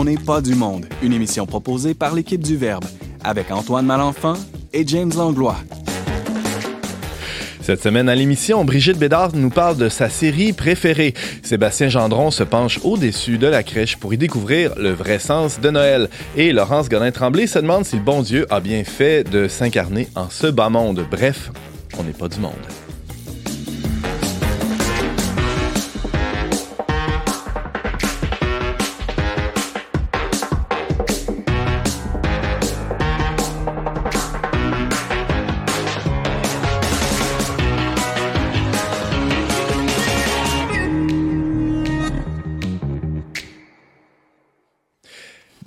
On n'est pas du monde, une émission proposée par l'équipe du Verbe, avec Antoine Malenfant et James Langlois. Cette semaine à l'émission, Brigitte Bédard nous parle de sa série préférée. Sébastien Gendron se penche au-dessus de la crèche pour y découvrir le vrai sens de Noël. Et Laurence Godin-Tremblay se demande si le bon Dieu a bien fait de s'incarner en ce bas monde. Bref, on n'est pas du monde.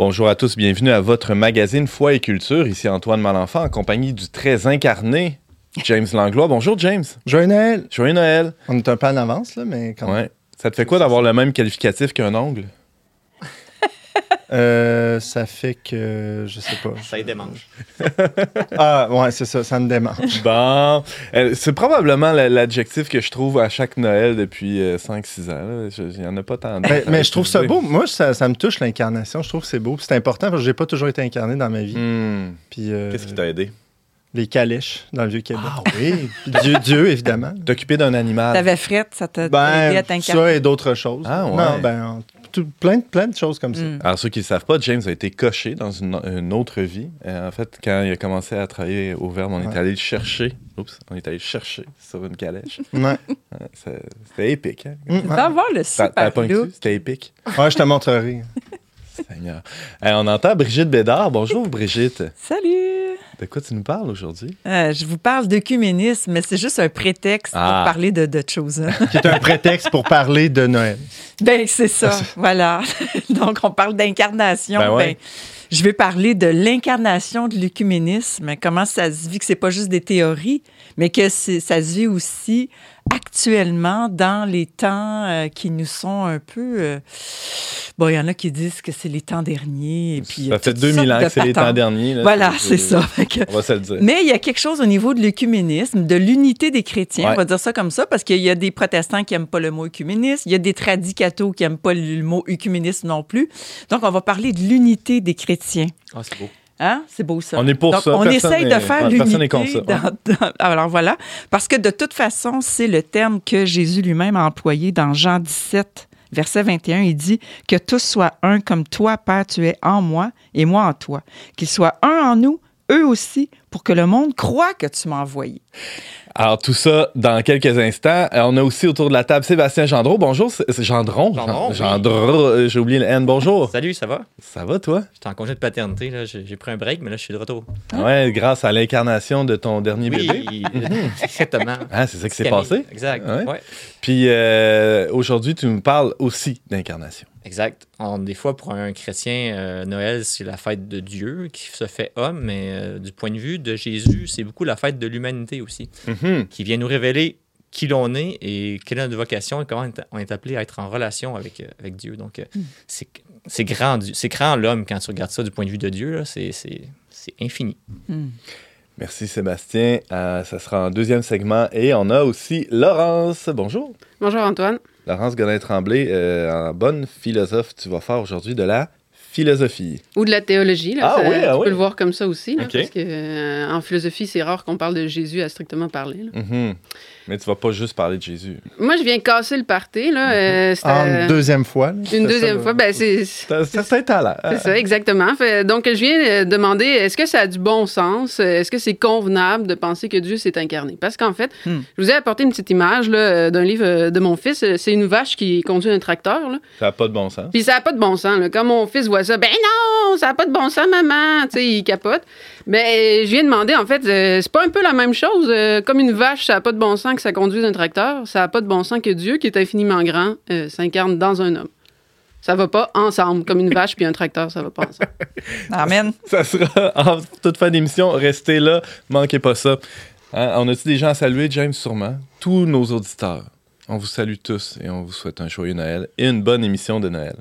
Bonjour à tous, bienvenue à votre magazine Foi et Culture. Ici Antoine Malenfant en compagnie du très incarné James Langlois. Bonjour James. Joyeux Noël. Joyeux Noël. On est un peu en avance, là, mais quand Ouais. Ça te fait quoi d'avoir le même qualificatif qu'un ongle? Euh, ça fait que. Je sais pas. Ça y démange. Ah, ouais, c'est ça, ça me démange. Bon, euh, c'est probablement la- l'adjectif que je trouve à chaque Noël depuis 5-6 ans. là. Je- Il n'y en a pas tant. Mais, mais je trouve ça beau. Moi, ça, ça me touche l'incarnation. Je trouve que c'est beau. C'est important parce que j'ai pas toujours été incarné dans ma vie. Hmm. Puis euh, Qu'est-ce qui t'a aidé? les calèches dans le vieux Québec. Ah oui! Dieu, Dieu, évidemment. T'occuper d'un animal. T'avais frette, ça t'a aidé Ben, à t'incarner. ça et d'autres choses. Ah, ouais. Non, ben, tout- plein, de- plein de choses comme ça. Mm. Alors, ceux qui ne savent pas, James a été coché dans une, une autre vie. Euh, en fait, quand il a commencé à travailler au Verbe, on est allé le chercher. Oups, on est allé le chercher sur une calèche. Ouais. Ouais, c'est- C'était épique. Hein? Mm, ouais. avoir le super? C'était épique. Ouais, je te montrerai. Seigneur. Euh, on entend Brigitte Bédard. Bonjour, Brigitte. Salut! De quoi tu nous parles aujourd'hui? Euh, je vous parle d'œcuménisme, mais c'est juste un prétexte Ah. pour parler de d'autres choses. hein. Qui est un prétexte pour parler de Noël. ben, c'est ça, voilà. Donc, on parle d'incarnation. Ben ouais. Ben, je vais parler de l'incarnation de l'œcuménisme, comment ça se vit, que c'est pas juste des théories, mais que c'est- ça se vit aussi actuellement dans les temps euh, qui nous sont un peu... euh, bon, il y en a qui disent que c'est les temps derniers. Et puis, Ça fait toutes 2000 sortes ans que c'est les temps derniers. là. Voilà, c'est ça. Fait que- On va se le dire. mais il y a quelque chose au niveau de l'œcuménisme, de l'unité des chrétiens, Ouais. on va dire ça comme ça, parce qu'il y a des protestants qui n'aiment pas le mot œcuménisme, il y a des tradicatos qui n'aiment pas le mot œcuménisme non plus. Donc, on va parler de l'unité des chrétiens. Ah, c'est beau. Hein? C'est beau ça. On est pour Donc, ça. On Personne essaye de faire l'unité. Ouais. dans- Alors voilà, parce que de toute façon, c'est le terme que Jésus lui-même a employé dans Jean 17, verset 21. Il dit que tous soient un comme toi, Père, tu es en moi et moi en toi. Qu'ils soient un en nous, eux aussi, pour que le monde croit que tu m'as envoyé. Alors, tout ça dans quelques instants. Euh, on a aussi autour de la table Sébastien Gendron. Bonjour, Gendron. Gendron, oui. Gendron, euh, j'ai oublié le N. Bonjour. Salut, ça va? Ça va, toi? J'étais en congé de paternité, là. J'ai j'ai pris un break, mais là, je suis de retour. Ouais, grâce à l'incarnation de ton dernier bébé. Oui, exactement. Ah, c'est ça qui s'est Camille. passé? Exact. Ouais. Ouais. Puis euh, aujourd'hui, tu nous parles aussi d'incarnation. Exact. On- des fois, pour un chrétien, euh, Noël, c'est la fête de Dieu qui se fait homme, mais euh, du point de vue de Jésus, c'est beaucoup la fête de l'humanité aussi, Mhm. qui vient nous révéler qui l'on est et quelle est notre vocation et comment on est- appelé à être en relation avec, euh, avec Dieu. Donc, euh, c'est c'est grand, Dieu- c'est grand l'homme quand tu regardes ça du point de vue de Dieu, c'est c'est- c'est infini. Merci Sébastien. Euh, ça sera en deuxième segment. Et on a aussi Laurence. Bonjour. Bonjour Antoine. Laurence Godin-Tremblay, euh, en bonne philosophe, tu vas faire aujourd'hui de la philosophie. Ou de la théologie, là. Ah ça- oui, ah tu oui. peux le voir comme ça aussi, là, parce que euh, en philosophie, c'est rare qu'on parle de Jésus à strictement parler. là. Mhm. Mais tu vas pas juste parler de Jésus. Moi, je viens casser le party, là. euh, En euh, deuxième fois. là. une deuxième ça, fois. Ben, c'est Ça, ça, c'est un talent. c'est ça, exactement. Fait- donc, je viens euh, demander, est-ce que ça a du bon sens? Est-ce que c'est convenable de penser que Dieu s'est incarné? Parce qu'en fait, Hmm. je vous ai apporté une petite image là, euh, d'un livre euh, de mon fils. C'est une vache qui conduit un tracteur, là. Ça n'a pas de bon sens. Puis ça n'a pas de bon sens. Là. Quand mon fils voit ça, ben non, ça n'a pas de bon sens, maman. Tu sais, il capote. Mais je viens de demander, en fait, euh, c'est pas un peu la même chose. euh, comme une vache, ça n'a pas de bon sens que ça conduise un tracteur. Ça n'a pas de bon sens que Dieu, qui est infiniment grand, euh, s'incarne dans un homme. Ça va pas ensemble. Comme une vache puis un tracteur, ça va pas ensemble. Amen. Ça sera en toute fin d'émission. Restez là, manquez pas ça. Hein, on a-tu des gens à saluer, James, sûrement? Tous nos auditeurs. On vous salue tous et on vous souhaite un joyeux Noël et une bonne émission de Noël.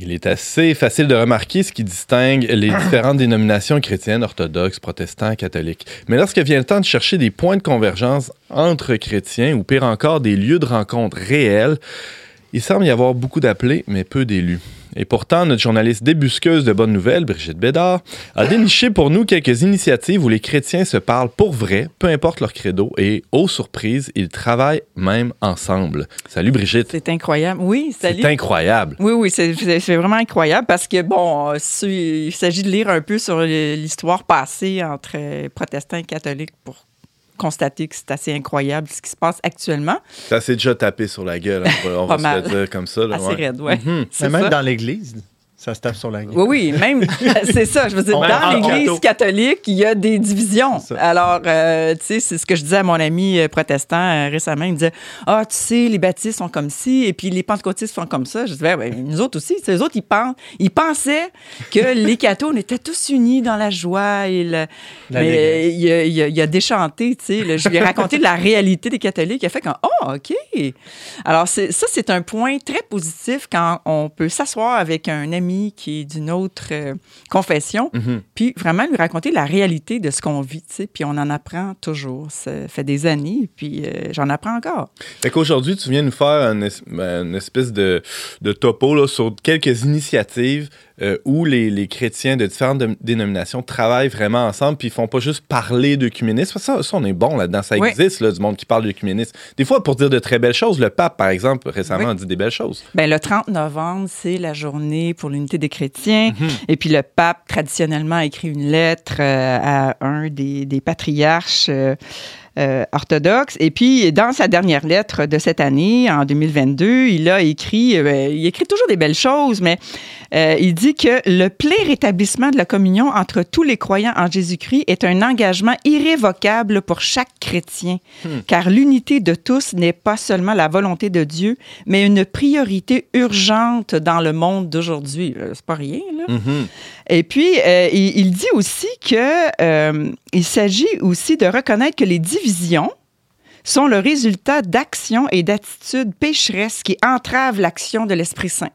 Il est assez facile de remarquer ce qui distingue les différentes dénominations chrétiennes, orthodoxes, protestants, catholiques. Mais lorsque vient le temps de chercher des points de convergence entre chrétiens, ou pire encore, des lieux de rencontre réels, il semble y avoir beaucoup d'appelés, mais peu d'élus. Et pourtant, notre journaliste débusqueuse de bonnes nouvelles, Brigitte Bédard, a déniché pour nous quelques initiatives où les chrétiens se parlent pour vrai, peu importe leur credo, et, aux surprises, ils travaillent même ensemble. Salut Brigitte. C'est incroyable. Oui, salut. C'est incroyable. Oui, oui, c'est- vraiment incroyable parce que, bon, il s'agit de lire un peu sur l'histoire passée entre protestants et catholiques pour constater que c'est assez incroyable ce qui se passe actuellement. Ça s'est déjà tapé sur la gueule, hein, on va, on va Pas se mal. le dire comme ça. là, Assez ouais. raide, oui. Mhm. Mais même ça. dans l'Église, ça se tape sur la gueule. Oui, oui, même, c'est ça. Je veux dire, On- dans l'Église catholique, il y a des divisions. Alors, euh, tu sais, c'est ce que je disais à mon ami euh, protestant euh, récemment. Il me disait Ah, tu sais, les baptistes sont comme ci, et puis les pentecôtistes sont comme ça. Je disais Ben, nous autres aussi. Les autres, ils, pensent, ils pensaient que les cathos, on était tous unis dans la joie et le. La mais il, a, il a- il a déchanté, tu sais. là. Je lui ai raconté de la réalité des catholiques. Il a fait comme Oh, OK. Alors, ça, c'est un point très positif quand on peut s'asseoir avec un ami qui est d'une autre euh, confession, Mhm. puis vraiment lui raconter la réalité de ce qu'on vit, tu sais. Puis on en apprend toujours. Ça fait des années, puis euh, j'en apprends encore. Fait qu'aujourd'hui, tu viens nous faire une, es- une espèce de, de topo là, sur quelques initiatives euh, où les, les chrétiens de différentes dé- dénominations travaillent vraiment ensemble, puis ils font pas juste parler d'œcuménisme. Ça, ça, on est bon là-dedans. Ça Oui. existe, là, du monde qui parle d'œcuménisme. Des fois, pour dire de très belles choses, le pape, par exemple, récemment, Oui. a dit des belles choses. Ben, le 30 novembre, c'est la journée pour l'unité des chrétiens. Mhm. Et puis le pape, traditionnellement, a écrit une lettre euh, à un des, des patriarches euh, euh, orthodoxes. Et puis, dans sa dernière lettre de cette année, en 2022, il a écrit, euh, il écrit toujours des belles choses, mais euh, il dit que le plein rétablissement de la communion entre tous les croyants en Jésus-Christ est un engagement irrévocable pour chaque chrétien, car l'unité de tous n'est pas seulement la volonté de Dieu, mais une priorité urgente dans le monde d'aujourd'hui. C'est pas rien, là. Mhm. Et puis, il, il dit aussi que il s'agit aussi de reconnaître que les divisions sont le résultat d'actions et d'attitudes pécheresses qui entravent l'action de l'Esprit Saint.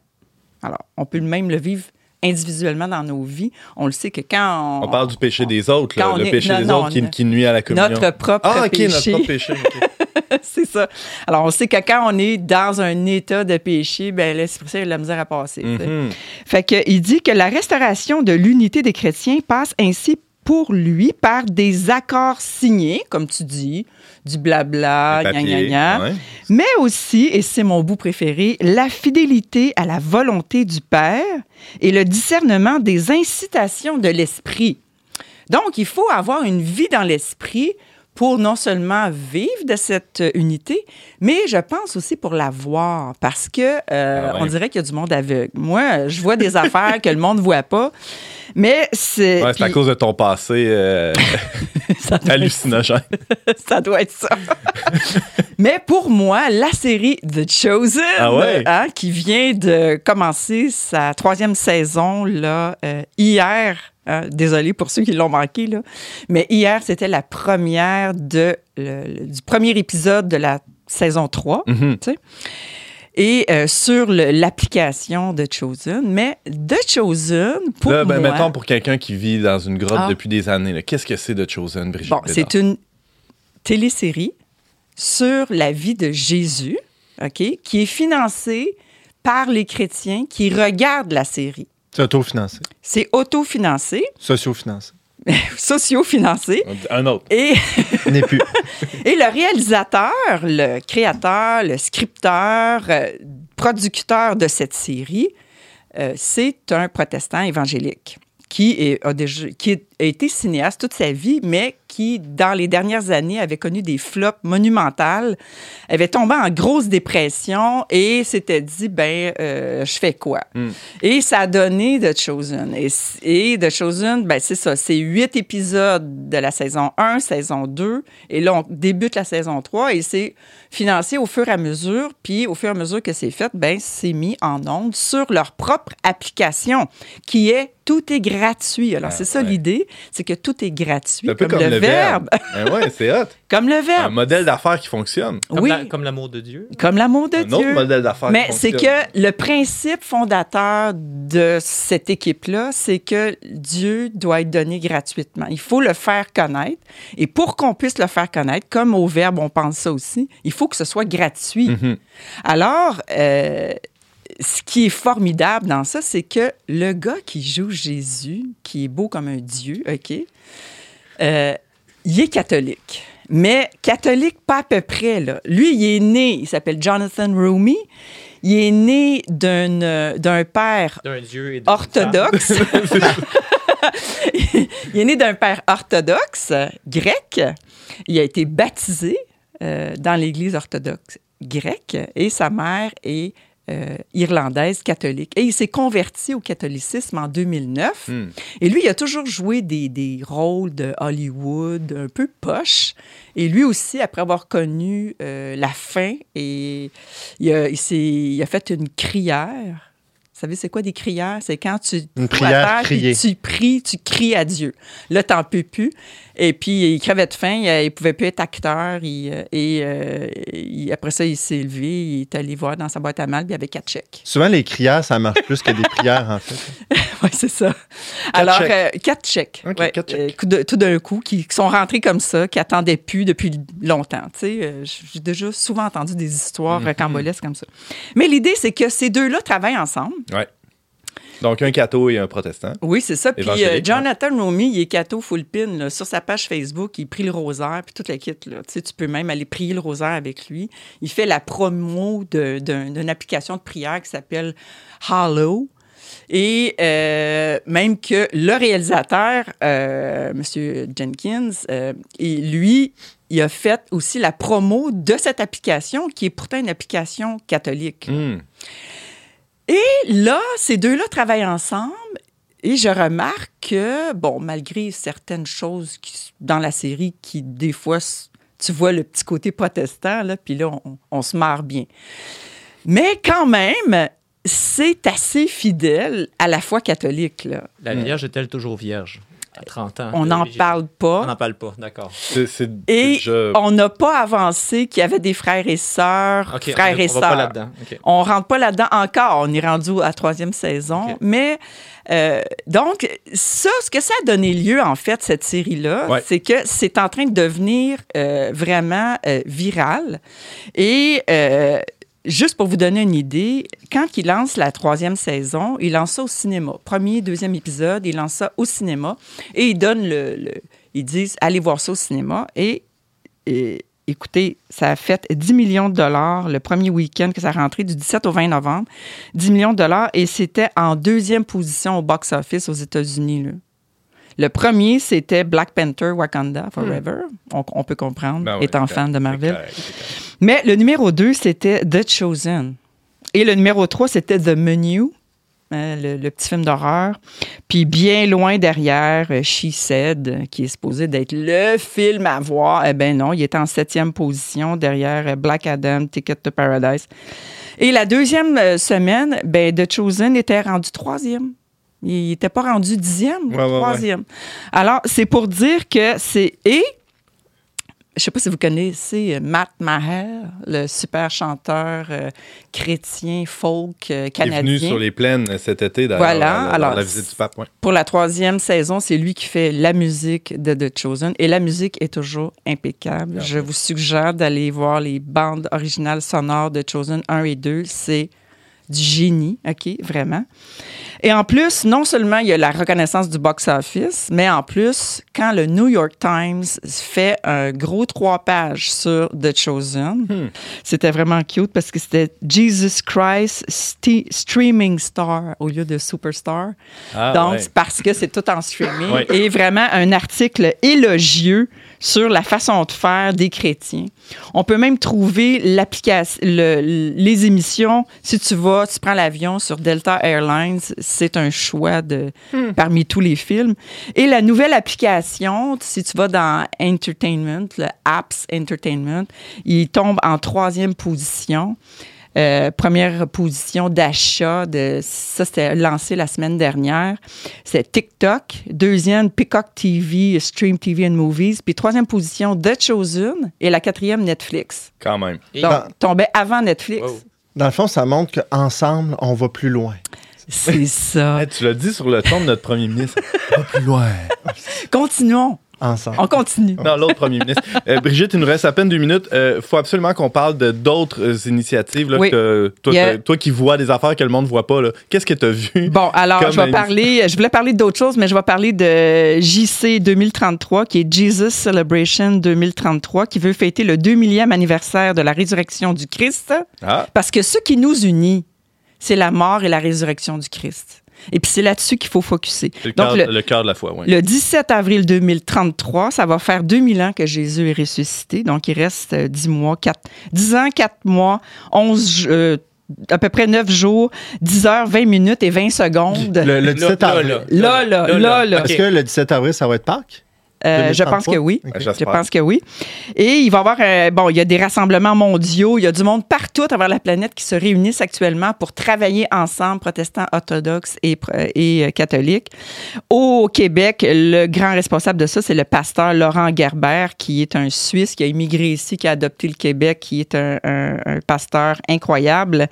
Alors, on peut même le vivre individuellement dans nos vies. On le sait que quand on, On parle du péché des autres, là, le est- péché non, des non, autres qui, ne- qui nuit à la communion. notre propre ah, péché. notre propre péché. c'est ça. Alors, on sait que quand on est dans un état de péché, ben l'Esprit Saint a de la misère à passer. Mhm. Fait que, il dit que la restauration de l'unité des chrétiens passe ainsi pour lui par des accords signés, comme tu dis, du blabla, Le gna, gna, papier, gna, ouais. mais aussi, et c'est mon bout préféré, la fidélité à la volonté du Père et le discernement des incitations de l'esprit. Donc, il faut avoir une vie dans l'esprit pour non seulement vivre de cette euh, unité, mais je pense aussi pour la voir, parce que euh, Ah ouais. on dirait qu'il y a du monde aveugle. Moi, je vois des affaires que le monde ne voit pas, mais c'est... Ouais, c'est à cause de ton passé euh, hallucinogène. ça doit être ça. Mais pour moi, la série The Chosen, Ah ouais? hein, qui vient de commencer sa troisième saison là, euh, hier, hein, désolé pour ceux qui l'ont manqué, là, mais hier, c'était la première de, le- du premier épisode de la saison 3. Mhm. tu sais. Et euh, sur l'application de Chosen. Mais The Chosen, pour Là, ben, moi... mettons pour quelqu'un qui vit dans une grotte Ah. depuis des années, qu'est-ce que c'est de Chosen, Brigitte? Bon, c'est une télésérie sur la vie de Jésus, OK, qui est financée par les chrétiens qui regardent la série. C'est autofinancé. C'est autofinancé, Sociofinancé. socio-financé. Un autre. Et, N'est plus. et le réalisateur, le créateur, le scripteur, euh, producteur de cette série, euh, c'est un protestant évangélique qui, est- a, déjà, qui est- a été cinéaste toute sa vie, mais qui, dans les dernières années, avait connu des flops monumentales, avait tombé en grosse dépression et s'était dit, ben, euh, je fais quoi? Hmm. Et ça a donné The Chosen. Et, et The Chosen, ben, c'est ça, c'est huit épisodes de la saison 1, saison 2, et là, on débute la saison 3 et c'est financé au fur et à mesure, puis au fur et à mesure que c'est fait, ben, c'est mis en onde sur leur propre application, qui est tout est gratuit. Alors, Ah, c'est ça ouais. l'idée, c'est que tout est gratuit, un peu comme, le, verbe. Ben ouais, c'est hot. comme le Un verbe. modèle d'affaires qui fonctionne. Comme oui, la- comme l'amour de Dieu. comme l'amour de Un autre Dieu. modèle d'affaires Mais qui c'est que le principe fondateur de cette équipe-là, c'est que Dieu doit être donné gratuitement. Il faut le faire connaître. Et pour qu'on puisse le faire connaître, comme au verbe, on pense ça aussi, il faut que ce soit gratuit. Mhm. Alors, euh, ce qui est formidable dans ça, c'est que le gars qui joue Jésus, qui est beau comme un Dieu, OK, euh, il est catholique. Mais catholique, pas à peu près. Là. Lui, il est né, il s'appelle Jonathan Rumi. Il est né d'un euh, père Dieu et orthodoxe. il est né d'un père orthodoxe grec. Il a été baptisé euh, dans l'Église orthodoxe grecque et sa mère est euh, irlandaise catholique. Et il s'est converti au catholicisme en 2009. Hmm. Et lui, il a toujours joué des, des rôles de Hollywood un peu poche. Et lui aussi, après avoir connu euh, la fin, et il a, il s'est- il a fait une crière. Vous savez, c'est quoi des crières? C'est quand tu Une prière terre, tu pries, tu cries à Dieu. Là, t'en peux plus. Et puis, il crevait de faim, il, il pouvait plus être acteur. il, euh, et euh, il- après ça, il s'est levé, il est allé voir dans sa boîte à mal, puis il y avait quatre chèques. Souvent, les crières, ça marche plus que des prières, en fait. Oui, c'est ça. Alors, chèques. euh, quatre chèques. Ouais, quatre euh, tout d'un coup, qui, qui sont rentrés comme ça, qui attendaient plus depuis longtemps. Tu sais, euh, j'ai déjà souvent entendu des histoires Mhm. rocambolesques comme ça. Mais l'idée, c'est que ces deux-là travaillent ensemble. Ouais. Donc, un catho et un protestant. Oui, c'est ça. Puis euh, Évangélique, Jonathan Romy, il est catho full pin. là. Sur sa page Facebook, il prie le rosaire, puis toute la kit. Là. Tu sais, tu peux même aller prier le rosaire avec lui. Il fait la promo d'une application de prière qui s'appelle Hallow. Et euh, même que le réalisateur, euh, M. Jenkins, euh, et lui, il a fait aussi la promo de cette application, qui est pourtant une application catholique. Hmm. Et là, ces deux-là travaillent ensemble et je remarque que, bon, malgré certaines choses dans la série qui, des fois, tu vois le petit côté protestant, là, puis là, on, on se marre bien. Mais quand même, c'est assez fidèle à la foi catholique. Là. La Vierge est-elle toujours vierge? À 30 ans? On n'en parle On pas. n'en parle pas, d'accord. C'est c'est Et déjà... on n'a pas avancé qu'il y avait des frères et sœurs, frères on, et on va pas sœurs. là-dedans. OK. On rentre pas là-dedans encore. On est rendu à la troisième saison. Mais euh, donc, ça, ce que ça a donné lieu, en fait, cette série-là, Ouais. c'est que c'est en train de devenir euh, vraiment euh, viral. Et euh, juste pour vous donner une idée, quand il lance la troisième saison, il lance ça au cinéma. Premier, deuxième épisode, il lance ça au cinéma. Et il donne le. ils disent allez voir ça au cinéma. Et et écoutez, ça a fait 10 millions de dollars le premier week-end que ça a rentré du 17 au 20 novembre. 10 millions de dollars et c'était en deuxième position au box-office aux États-Unis. Le premier, c'était Black Panther Wakanda Forever. On, on peut comprendre, Ben oui, étant fan de Marvel. Mais le numéro 2, c'était The Chosen. Et le numéro 3, c'était The Menu, hein, le, le petit film d'horreur. Puis bien loin derrière, euh, She Said, euh, qui est supposé d'être le film à voir. Eh bien non, il était en septième position derrière euh, Black Adam, Ticket to Paradise. Et la deuxième euh, semaine, ben, The Chosen était rendu troisième. Il n'était pas rendu dixième, Ouais, ouais, ouais. troisième. Alors, c'est pour dire que c'est... Et je sais pas si vous connaissez euh, Matt Maher, le super chanteur euh, chrétien folk euh, Il est canadien. venu sur les plaines cet été, d'ailleurs, Voilà, alors, la visite du pape. Pour la troisième saison, c'est lui qui fait la musique de The Chosen. Et la musique est toujours impeccable. Je vous suggère d'aller voir les bandes originales sonores de Chosen 1 et 2. C'est du génie, OK, vraiment. Et en plus, non seulement il y a la reconnaissance du box-office, mais en plus, quand le New York Times fait un gros trois pages sur The Chosen, c'était vraiment cute parce que c'était Jesus Christ Sti- Streaming Star au lieu de Superstar. Ah, Donc, ouais. parce que c'est tout en streaming. Ouais. Et vraiment un article élogieux sur la façon de faire des chrétiens. On peut même trouver l'application, le- les émissions. Si tu vas, tu prends l'avion sur Delta Airlines, c'est un choix de, parmi tous les films. Et la nouvelle application, si tu vas dans Entertainment, le Apps Entertainment, il tombe en troisième position. Euh, première position d'achat, de, ça c'était lancé la semaine dernière. C'est TikTok. Deuxième, Peacock TV, Stream TV and Movies. Puis troisième position, The Chosen. Et la quatrième, Netflix. Quand même. Et- Donc, Dans- tombait avant Netflix. Wow. Dans le fond, ça montre qu'ensemble, on va plus loin. C'est ça. Hey, tu l'as dit sur le ton de notre premier ministre. Pas plus loin. Continuons. Ensemble. On continue. Non, l'autre premier ministre. Euh, Brigitte, il nous reste à peine deux minutes. Il faut absolument qu'on parle de d'autres euh, initiatives. Là, Oui. que, toi, qui vois des affaires que le monde ne voit pas, qu'est-ce que tu as vu? Bon, alors, je vais parler, je voulais parler d'autres choses, mais je vais parler de JC 2033, qui est Jesus Celebration 2033, qui veut fêter le 2 millième anniversaire de la résurrection du Christ. Ah, Parce que ce qui nous unit, c'est la mort et la résurrection du Christ. Et puis c'est là-dessus qu'il faut focuser. c'est le, Donc, cœur, le, le cœur de la foi, oui. le 17 avril 2033, ça va faire 2000 ans que Jésus est ressuscité. Donc, il reste euh, 10 mois, 4, 10 ans, 4 mois, 11, euh, à peu près 9 jours, 10 heures, 20 minutes et 20 secondes. Le, le 17 Là, là, avril. Là, là, là, là. Est-ce que le 17 avril, ça va être Pâques? Euh, je pense 2033? que oui. Je pense que oui. Et il va y avoir, euh, bon, il y a des rassemblements mondiaux, il y a du monde partout à travers la planète qui se réunissent actuellement pour travailler ensemble, protestants, orthodoxes et, euh, catholiques. Au Québec, le grand responsable de ça, c'est le pasteur Laurent Gerber, qui est un Suisse qui a immigré ici, qui a adopté le Québec, qui est un, un- un pasteur incroyable.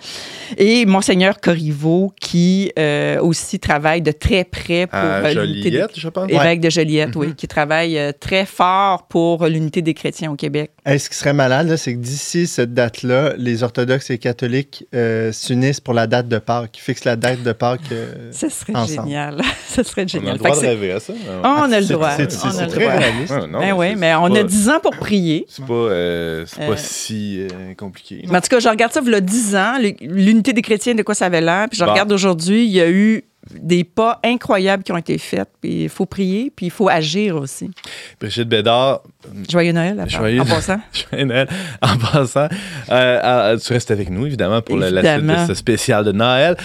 Et Monseigneur Corriveau, qui euh, aussi travaille de très près pour À euh, des- Joliette, je pense. évêque de Joliette, oui, qui travaille euh, très fort pour l'unité des chrétiens au Québec. Hey, ce qui serait malade, là, c'est que d'ici cette date-là, les orthodoxes et les catholiques euh, s'unissent pour la date de Pâques, qui fixent la date de Pâques. euh, Ce serait Ensemble. génial. Ce serait On a génial. le droit de rêver à ça. Ah, on a le droit. c'est- c'est- On a c'est le très droit. réaliste. Ouais, non, Ben oui, mais on pas- a 10 ans pour prier. C'est pas, euh, pas si euh, compliqué. Mais en tout cas, je regarde ça, il y a 10 ans, l'unité des chrétiens, de quoi ça avait l'air. Puis je Bon. regarde aujourd'hui, il y a eu des pas incroyables qui ont été faits. Puis il faut prier, puis il faut agir aussi. Brigitte Bédard. Euh, joyeux Noël, joyeux, en passant. joyeux Noël, en passant. Euh, euh, tu restes avec nous, évidemment, pour la, suite de ce spécial de Noël.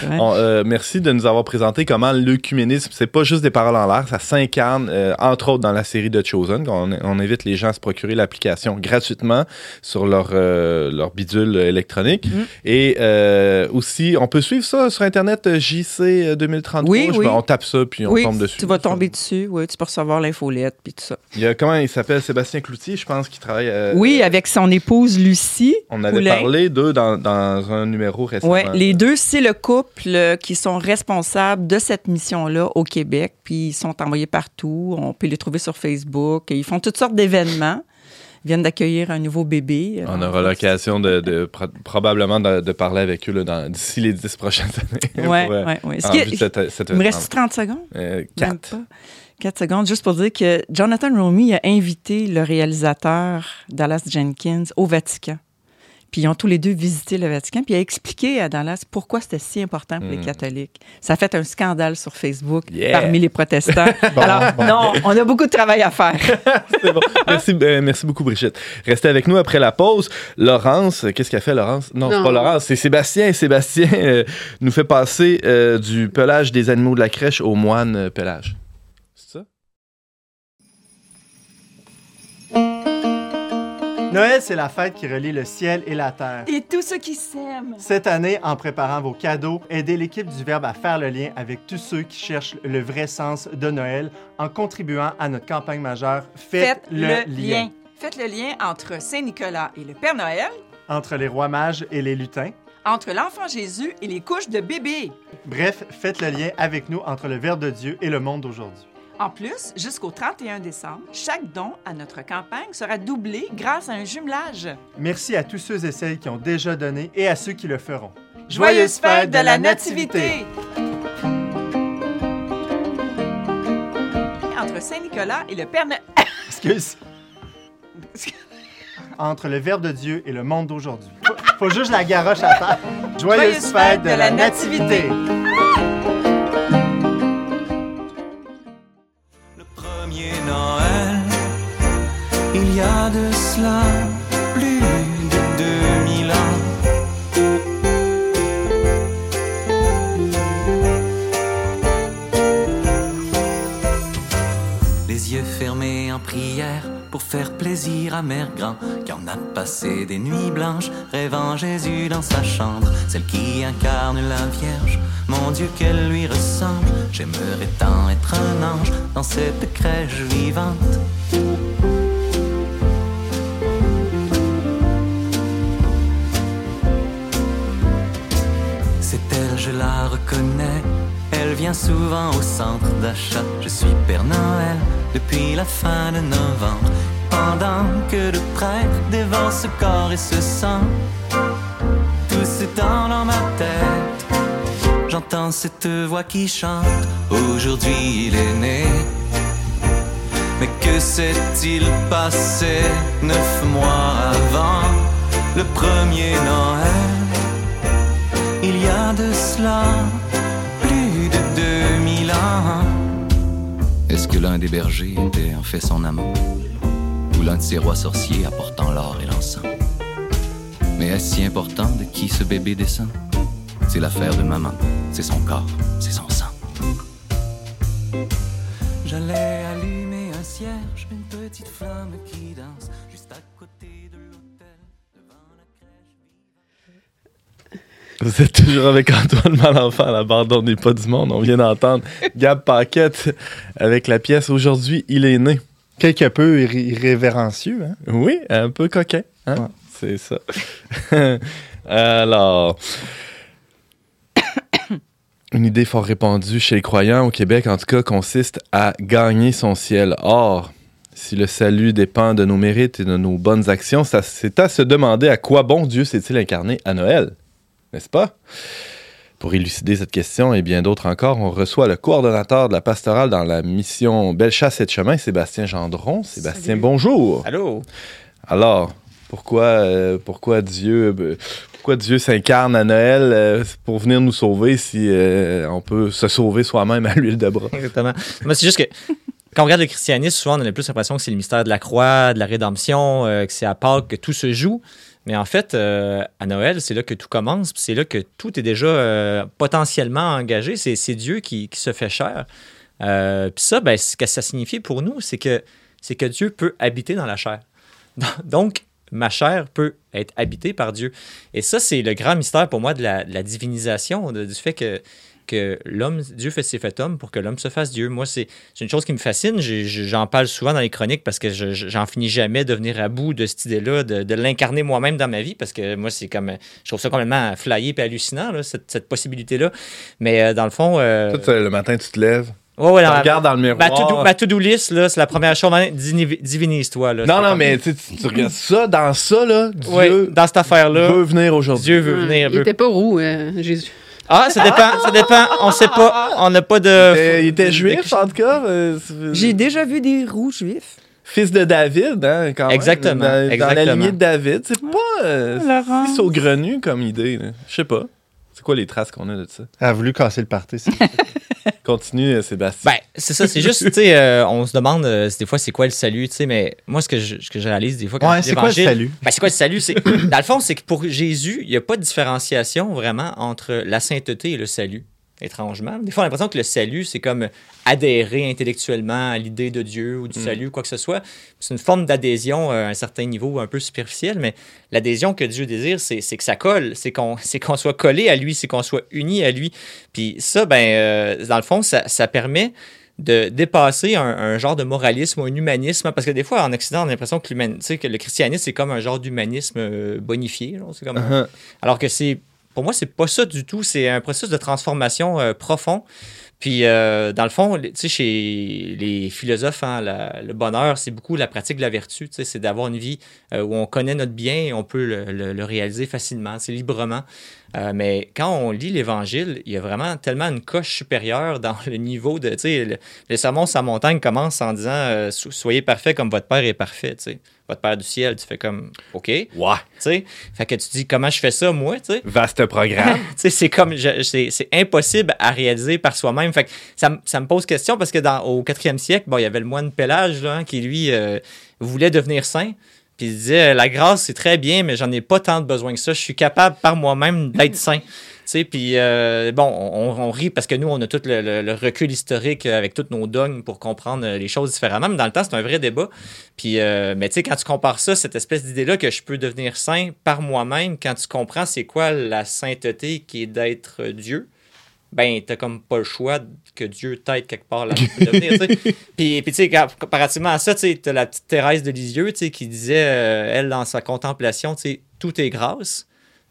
Merci de nous avoir présenté comment l'œcuménisme, c'est pas juste des paroles en l'air, ça s'incarne, entre autres, dans la série de Chosen. On, invite les gens à se procurer l'application gratuitement sur leur, leur bidule électronique. Mm. Et aussi, on peut suivre ça sur Internet JC 2013 30 oui, oui. On tape ça, puis on tombe dessus. Tu vas tomber dessus, oui, tu peux recevoir l'infolette, puis tout ça. Il y a comment il s'appelle? Sébastien Cloutier, je pense, qui travaille. Euh, oui, avec son épouse Lucie. On avait Poulain. parlé d'eux dans, un numéro récemment. Oui, les deux, c'est le couple euh, qui sont responsables de cette mission-là au Québec, puis ils sont envoyés partout. On peut les trouver sur Facebook. Ils font toutes sortes d'événements. Viennent d'accueillir un nouveau bébé. On Alors, aura l'occasion de, de- pro- probablement de, de parler avec eux d'ici les dix prochaines années. Euh, de cette- cette il me reste événement. 30 secondes? Euh, Même quatre. pas. 4 secondes, juste pour dire que Jonathan Romy a invité le réalisateur Dallas Jenkins au Vatican. Puis ils ont tous les deux visité le Vatican, puis il a expliqué à Dallas pourquoi c'était si important pour les Mm. catholiques. Ça a fait un scandale sur Facebook Yeah. parmi les protestants. Bon, Alors, bon. non, on a beaucoup de travail à faire. C'est bon. merci, euh, merci beaucoup, Brigitte. Restez avec nous après la pause. Laurence, qu'est-ce qu'a fait Laurence? Non, c'est Non. pas Laurence, c'est Sébastien. Sébastien euh, nous fait passer euh, du pelage des animaux de la crèche au moine pelage. Noël, c'est la fête qui relie le ciel et la terre. Et tous ceux qui s'aiment. Cette année, en préparant vos cadeaux, aidez l'équipe du Verbe à faire le lien avec tous ceux qui cherchent le vrai sens de Noël en contribuant à notre campagne majeure Faites, le, lien. Faites le lien entre Saint-Nicolas et le Père Noël, entre les rois mages et les lutins. entre l'enfant Jésus et les couches de bébé. Bref, faites le lien avec nous entre le Verbe de Dieu et le monde d'aujourd'hui. En plus, jusqu'au 31 décembre, chaque don à notre campagne sera doublé grâce à un jumelage. Merci à tous ceux et celles qui ont déjà donné et à ceux qui le feront. Joyeuse fête de la Nativité! Entre Saint-Nicolas et le Père Noël. Excuse. Entre le Verbe de Dieu et le monde d'aujourd'hui. Faut, faut juste la garoche à terre. Joyeuse, fête de la Nativité. Il y a de cela plus de 2000 ans. Les yeux fermés en prière pour faire plaisir à Mère Grand, qui en a passé des nuits blanches, rêvant Jésus dans sa chambre, celle qui incarne la Vierge. Mon Dieu, qu'elle lui ressemble, j'aimerais tant être un ange dans cette crèche vivante. Je la reconnais. Elle vient souvent au centre d'achat. Je suis Père Noël depuis la fin de novembre. Pendant que le prêtre dévore ce corps et ce sang, tout s'étend dans ma tête. J'entends cette voix qui chante. Aujourd'hui il est né. Mais que s'est-il passé neuf mois avant le premier Noël? De cela plus de 2000 ans. Est-ce que l'un des bergers était en fait son amant? Ou l'un de ces rois sorciers apportant l'or et l'encens? Mais est-ce si important de qui ce bébé descend? C'est l'affaire de maman, c'est son corps, c'est son sang. J'allais allumer un cierge, une petite flamme qui danse Vous êtes toujours avec Antoine Malenfant à l'abandon des pas du monde. On vient d'entendre Gab Paquette avec la pièce Aujourd'hui, il est né. Quelque peu irré- irrévérencieux, hein? Oui, un peu coquin. hein? Ouais. C'est ça. Alors, une idée fort répandue chez les croyants au Québec, en tout cas, consiste à gagner son ciel. Or, si le salut dépend de nos mérites et de nos bonnes actions, c'est à se demander à quoi bon Dieu s'est-il incarné à Noël, n'est-ce pas? Pour élucider cette question et bien d'autres encore, on reçoit le coordonnateur de la pastorale dans la mission Belle Chasse et de Chemin, Sébastien Gendron. Sébastien, Salut. bonjour. Allô? Alors, pourquoi, euh, pourquoi Dieu, euh, pourquoi Dieu s'incarne à Noël euh, pour venir nous sauver si euh, on peut se sauver soi-même à l'huile de bras? Exactement. Moi, c'est juste que quand on regarde le christianisme, souvent, on a plus l'impression que c'est le mystère de la croix, de la rédemption, euh, que c'est à Pâques que tout se joue. Mais en fait, euh, à Noël, c'est là que tout commence, puis c'est là que tout est déjà euh, potentiellement engagé. C'est, Dieu qui, se fait chair. Euh, puis ça, ben, ce que ça signifie pour nous, c'est que, que Dieu peut habiter dans la chair. Donc, ma chair peut être habitée par Dieu. Et ça, c'est le grand mystère pour moi de la, divinisation, du fait que, que l'homme, Dieu fait, s'est fait homme pour que l'homme se fasse Dieu. Moi, c'est c'est une chose qui me fascine. J'en parle souvent dans les chroniques parce que je- je- j'en finis jamais de venir à bout de cette idée-là, de, de l'incarner moi-même dans ma vie parce que moi, c'est comme. Je trouve ça complètement flyé et hallucinant, là, cette, cette possibilité-là. Mais euh, dans le fond. euh, Toi, tu- le matin, tu te lèves, ouais, ouais, tu regardes dans le Ma miroir. to-do ma to-do list, là, c'est la première chose. Divi- Divinise-toi. là. non, non, comme- mais tu, regardes ça, dans ça, là, Dieu Ouais, dans cette affaire-là, veut venir aujourd'hui. Dieu veut venir. Hum, Il veut- était pas roux, euh, Jésus. Ah, ça dépend, ça dépend. On sait pas. On n'a pas de. Il était juif, en tout cas. euh, J'ai déjà vu des roux juifs. Fils de David, hein, quand même. Exactement, Dans, dans la exactement. lignée de David. C'est pas euh, Laurent. si saugrenu comme idée. Je sais pas. C'est quoi les traces qu'on a de ça? Elle a voulu casser le party. c'est- Continue, euh, Sébastien. Ben, c'est ça, c'est juste, tu sais, euh, on se demande euh, des fois c'est quoi le salut, tu sais, mais moi, ce que je, ce que je réalise des fois quand Ouais, c'est quoi le l'Évangile- salut? Ben, c'est quoi le salut? C'est, dans le fond, c'est que pour Jésus, il n'y a pas de différenciation vraiment entre la sainteté et le salut, étrangement. Des fois, on a l'impression que le salut, c'est comme adhérer intellectuellement à l'idée de Dieu ou du salut, quoi que ce soit. C'est une forme d'adhésion euh, à un certain niveau un peu superficiel, mais l'adhésion que Dieu désire, c'est, que ça colle, c'est qu'on, qu'on soit collé à lui, c'est qu'on soit uni à lui. Puis ça, ben, euh, dans le fond, ça, ça permet de dépasser un, un genre de moralisme ou un humanisme. Parce que des fois, en Occident, on a l'impression que, le christianisme, c'est comme un genre d'humanisme euh, bonifié. comme un- Uh-huh. Alors que c'est, pour moi, c'est pas ça du tout. C'est un processus de transformation euh, profond. Puis, euh, dans le fond, chez les philosophes, hein, le bonheur, c'est beaucoup la pratique de la vertu. C'est d'avoir une vie euh, où on connaît notre bien et on peut le, réaliser facilement, c'est librement. Mais quand on lit l'Évangile, il y a vraiment tellement une coche supérieure dans le niveau de, le, le sermon la montagne commence en disant So- Soyez parfait comme votre Père est parfait. Votre Père du ciel, tu fais comme OK, Ouais. Sais. Fait que tu dis Comment je fais ça, moi, tu sais? Vaste programme. Tu sais, c'est comme, c'est impossible à réaliser par soi-même. Fait que ça, me- ça me pose question parce que dans, au 4e siècle, bon, il y avait le moine Pélage là, hein, qui, lui, euh, voulait devenir saint. Puis il disait, la grâce, c'est très bien, mais j'en ai pas tant de besoin que ça. Je suis capable par moi-même d'être saint. Sais, puis euh, bon, on, on rit parce que nous, on a tout le, le- le recul historique avec tous nos dogmes pour comprendre les choses différemment. Mais dans le temps, c'est un vrai débat. Puis, euh, mais tu sais, quand tu compares ça, cette espèce d'idée-là que je peux devenir saint par moi-même, quand tu comprends c'est quoi la sainteté qui est d'être Dieu, ben, t'as comme pas le choix que Dieu t'aide quelque part là. Puis, puis tu sais, comparativement à ça, tu t'as la petite Thérèse de Lisieux, tu sais, qui disait, euh, elle, dans sa contemplation, tu sais, tout est grâce.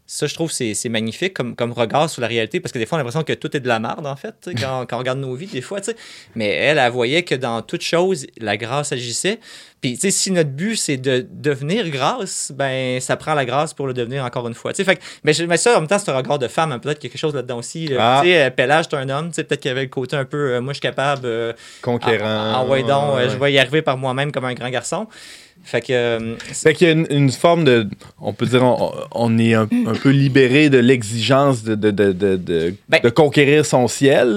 Ça, je trouve, c'est magnifique comme, comme regard sur la réalité, parce que des fois, on a l'impression que tout est de la merde, en fait, quand, quand on regarde nos vies, des fois, tu sais. Mais elle, elle voyait que dans toute chose, la grâce agissait. Puis, tu sais, si notre but, c'est de devenir grâce, ben, ça prend la grâce pour le devenir encore une fois. Tu sais, fait que- mais, mais ça, en même temps, c'est un regard de femme, hein, peut-être qu'il y a quelque chose là-dedans aussi. là. Ah. Tu sais, euh, t'es un homme, tu sais, peut-être qu'il y avait le côté un peu, euh, moi, je suis capable, euh, Conquérant. ah, ah, ouais, donc, euh, je vais y arriver par moi-même comme un grand garçon. Fait que, euh, Fait qu'il y a une, une forme de. On peut dire, on, on est un, un peu libéré de l'exigence de, de, de, de, de- Ben- de conquérir son ciel,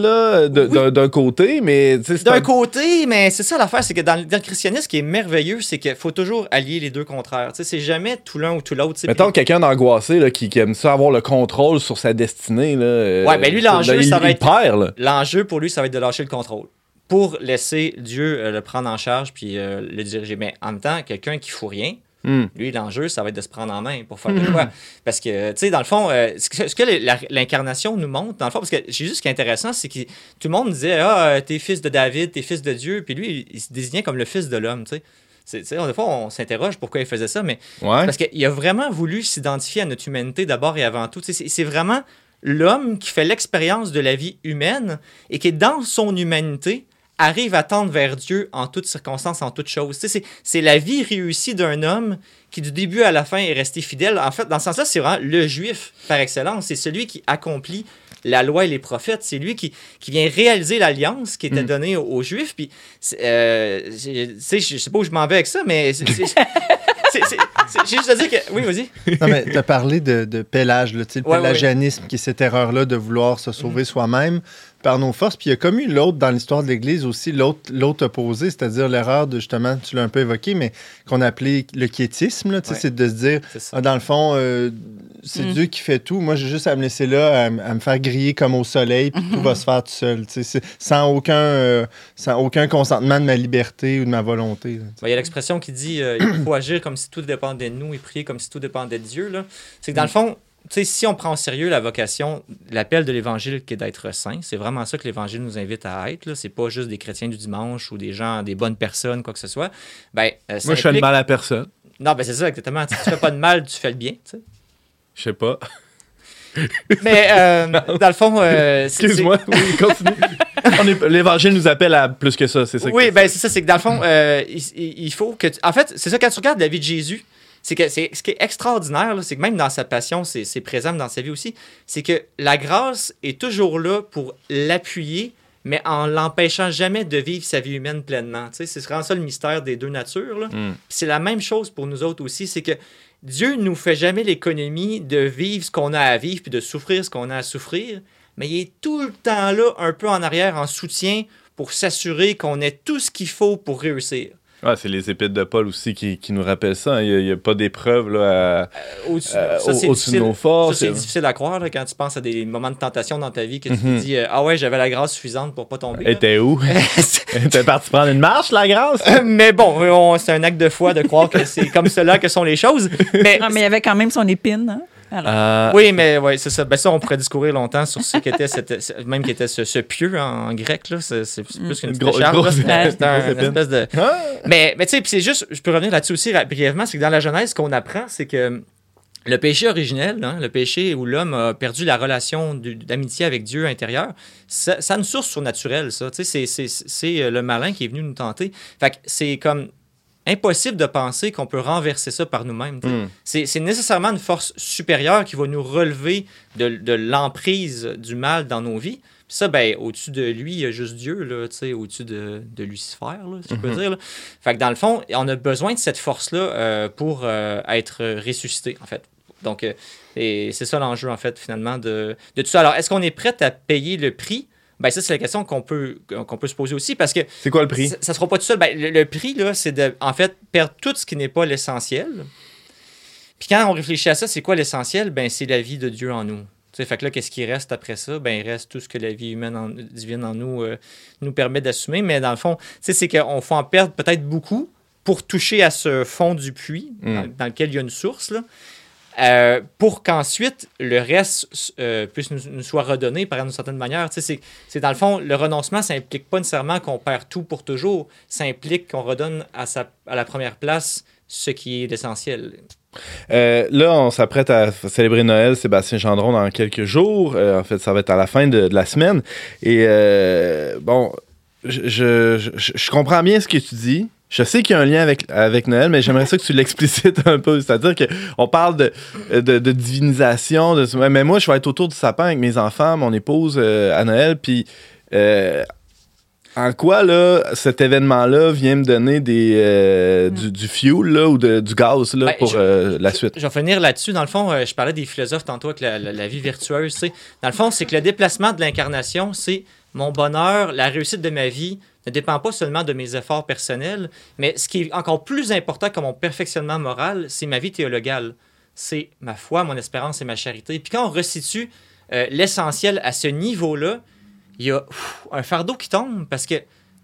Oui. d'un côté, mais. D'un un- côté, mais c'est ça l'affaire, c'est que dans, le- dans le christianisme, ce qui est merveilleux, c'est qu'il faut toujours allier les deux contraires. C'est jamais tout l'un ou tout l'autre. Mettons quelqu'un d'angoissé là, qui, qui aime ça avoir le contrôle sur sa destinée. Là, euh, Ouais, ben lui, l'enjeu, il- ça va être-. L'enjeu pour lui, ça va être de lâcher le contrôle pour laisser Dieu euh, le prendre en charge puis euh, le diriger. Mais en même temps, quelqu'un qui fout rien, Hmm. lui, l'enjeu, ça va être de se prendre en main pour faire de quoi. Parce que, tu sais, dans le fond, euh, ce que, l'incarnation nous montre, dans le fond, parce que Jésus, ce qui est intéressant, c'est que tout le monde disait Ah, t'es fils de David, t'es fils de Dieu. Puis lui, il, il se désignait comme le fils de l'homme, tu sais. Des fois, on s'interroge pourquoi il faisait ça, mais Ouais. parce qu'il a vraiment voulu s'identifier à notre humanité d'abord et avant tout. C'est vraiment l'homme qui fait l'expérience de la vie humaine et qui, dans son humanité, arrive à tendre vers Dieu en toutes circonstances, en toutes choses. Tu sais, C'est c'est la vie réussie d'un homme qui, du début à la fin, est resté fidèle. En fait, dans ce sens-là, c'est vraiment le juif par excellence. C'est celui qui accomplit la loi et les prophètes. C'est lui qui, qui vient réaliser l'alliance qui était Mm. donnée aux, aux Juifs. Puis, euh, sais, je sais pas où je m'en vais avec ça, mais j'ai juste à dire que... Oui, vas-y. Non, mais tu as parlé de, de pélage, là, le Ouais, ouais, pélagianisme, qui est cette erreur-là de vouloir se sauver soi-même par nos forces. Puis il y a comme eu l'autre dans l'histoire de l'Église aussi, l'autre l'autre opposé, c'est-à-dire l'erreur de, justement, tu l'as un peu évoqué, mais qu'on appelait le quiétisme, là, Ouais. c'est de se dire, ah, dans le fond, euh, c'est Mm. Dieu qui fait tout. Moi, j'ai juste à me laisser là, à, me faire griller comme au soleil, puis tout va se faire tout seul, tu sais, c'est- sans aucun, euh, sans aucun consentement de ma liberté ou de ma volonté. là. Ben, Il y a l'expression qui dit euh, il faut agir comme si tout dépendait de nous et prier comme si tout dépendait de Dieu. là. C'est que dans le fond, sais, si on prend au sérieux la vocation, l'appel de l'Évangile qui est d'être saint, c'est vraiment ça que l'Évangile nous invite à être. C'est pas juste des chrétiens du dimanche ou des gens, des bonnes personnes, quoi que ce soit. Ben, euh, ça Moi, je fais de implique- mal à personne. Non, ben c'est ça, exactement. Tu fais pas de mal, tu fais le bien. tu sais. Je sais pas. Mais euh, dans le fond, euh, Excuse-moi. Oui, continue. L'évangile nous appelle à plus que ça, c'est ça. que- Oui, ben c'est ça, c'est que dans le fond, euh, il, il- il faut que. tu- En fait, c'est ça, quand tu regardes la vie de Jésus, c'est que c'est ce qui est extraordinaire, c'est que même dans sa passion, c'est présent dans sa vie aussi, c'est que la grâce est toujours là pour l'appuyer, mais en l'empêchant jamais de vivre sa vie humaine pleinement. Tu sais, c'est vraiment ça le mystère des deux natures. Mm. C'est la même chose pour nous autres aussi, c'est que Dieu nous fait jamais l'économie de vivre ce qu'on a à vivre puis de souffrir ce qu'on a à souffrir, mais il est tout le temps là, un peu en arrière, en soutien, pour s'assurer qu'on ait tout ce qu'il faut pour réussir. Ah, c'est les épîtres de Paul aussi qui, qui nous rappellent ça. hein. Il n'y a, pas d'épreuve là, à- Au-dessus euh, ça, c'est au- au-dessus de difficile. nos Ça, forces. c'est difficile à croire là, quand tu penses à des moments de tentation dans ta vie que tu Mhm. te dis euh, Ah ouais, j'avais la grâce suffisante pour pas tomber. Elle là. était où? Elle était partie prendre une marche, la grâce? Mais bon, on- c'est un acte de foi de croire que c'est comme cela que sont les choses. Mais, mais il y avait quand même son épine. Hein? Alors, Euh, oui, mais ouais, c'est ça. Ben ça, on pourrait discourir longtemps sur ce qu'était cette, ce- même qui était ce, ce pieux en, en grec là. C'est c'est plus qu'une grosse- espèce de Ah! Mais, mais tu sais, puis c'est juste, je peux revenir là-dessus aussi brièvement, c'est que dans la Genèse, ce qu'on apprend, c'est que le péché originel, hein, le péché où l'homme a perdu la relation d'amitié avec Dieu intérieur, ça, ça a une source surnaturelle, ça. Tu sais, c'est- c'est c'est, euh, le malin qui est venu nous tenter. Fait que c'est comme impossible de penser qu'on peut renverser ça par nous-mêmes. tu sais. Mm. C'est nécessairement une force supérieure qui va nous relever de, de l'emprise du mal dans nos vies. Puis ça, ben, au-dessus de lui, il y a juste Dieu, là, au-dessus de, de Lucifer, là, si je peux dire. là. Fait que dans le fond, on a besoin de cette force-là euh, pour euh, être ressuscité, en fait. Donc, euh, et c'est ça l'enjeu, en fait, finalement, de, de tout ça. Alors, est-ce qu'on est prêt à payer le prix? Ben, ça, c'est la question qu'on peut, qu'on peut se poser aussi, parce que C'est quoi le prix? ça, ça sera pas tout seul. Ben, le, le prix, là, c'est de, en fait, perdre tout ce qui n'est pas l'essentiel. Puis quand on réfléchit à ça, c'est quoi l'essentiel? Ben, c'est la vie de Dieu en nous. Tu sais, fait que là, qu'est-ce qui reste après ça? Ben, il reste tout ce que la vie humaine en- divine en nous euh, nous permet d'assumer. Mais dans le fond, c'est qu'on faut en perdre peut-être beaucoup pour toucher à ce fond du puits Mm. dans, dans lequel il y a une source, là, euh, pour qu'ensuite le reste euh, puisse nous, nous soit redonné par une certaine manière. C'est- dans le fond, le renoncement, ça implique pas nécessairement qu'on perd tout pour toujours. Ça implique qu'on redonne à, la première place ce qui est l'essentiel. Euh, là, on s'apprête à célébrer Noël, Sébastien Gendron, dans quelques jours. En fait, ça va être à la fin de, la semaine. Et bon, je comprends bien ce que tu dis. Je sais qu'il y a un lien avec, avec Noël, mais j'aimerais ça que tu l'explicites un peu. C'est-à-dire qu'on parle de, de, de divinisation. De, mais moi, je vais être autour du sapin avec mes enfants, mon épouse euh, à Noël. Puis, euh, en quoi, là, cet événement-là vient me donner des, euh, du, du fuel là, ou de- du gaz là, Ben, pour je- euh, la suite? Je vais finir là-dessus. Dans le fond, je parlais des philosophes tantôt avec la, la- la vie virtueuse. tu sais. Dans le fond, c'est que le déplacement de l'incarnation, c'est mon bonheur, la réussite de ma vie ne dépend pas seulement de mes efforts personnels, mais ce qui est encore plus important que mon perfectionnement moral, c'est ma vie théologale. C'est ma foi, mon espérance et ma charité. Puis quand on resitue euh, l'essentiel à ce niveau-là, il y a un fardeau qui tombe parce que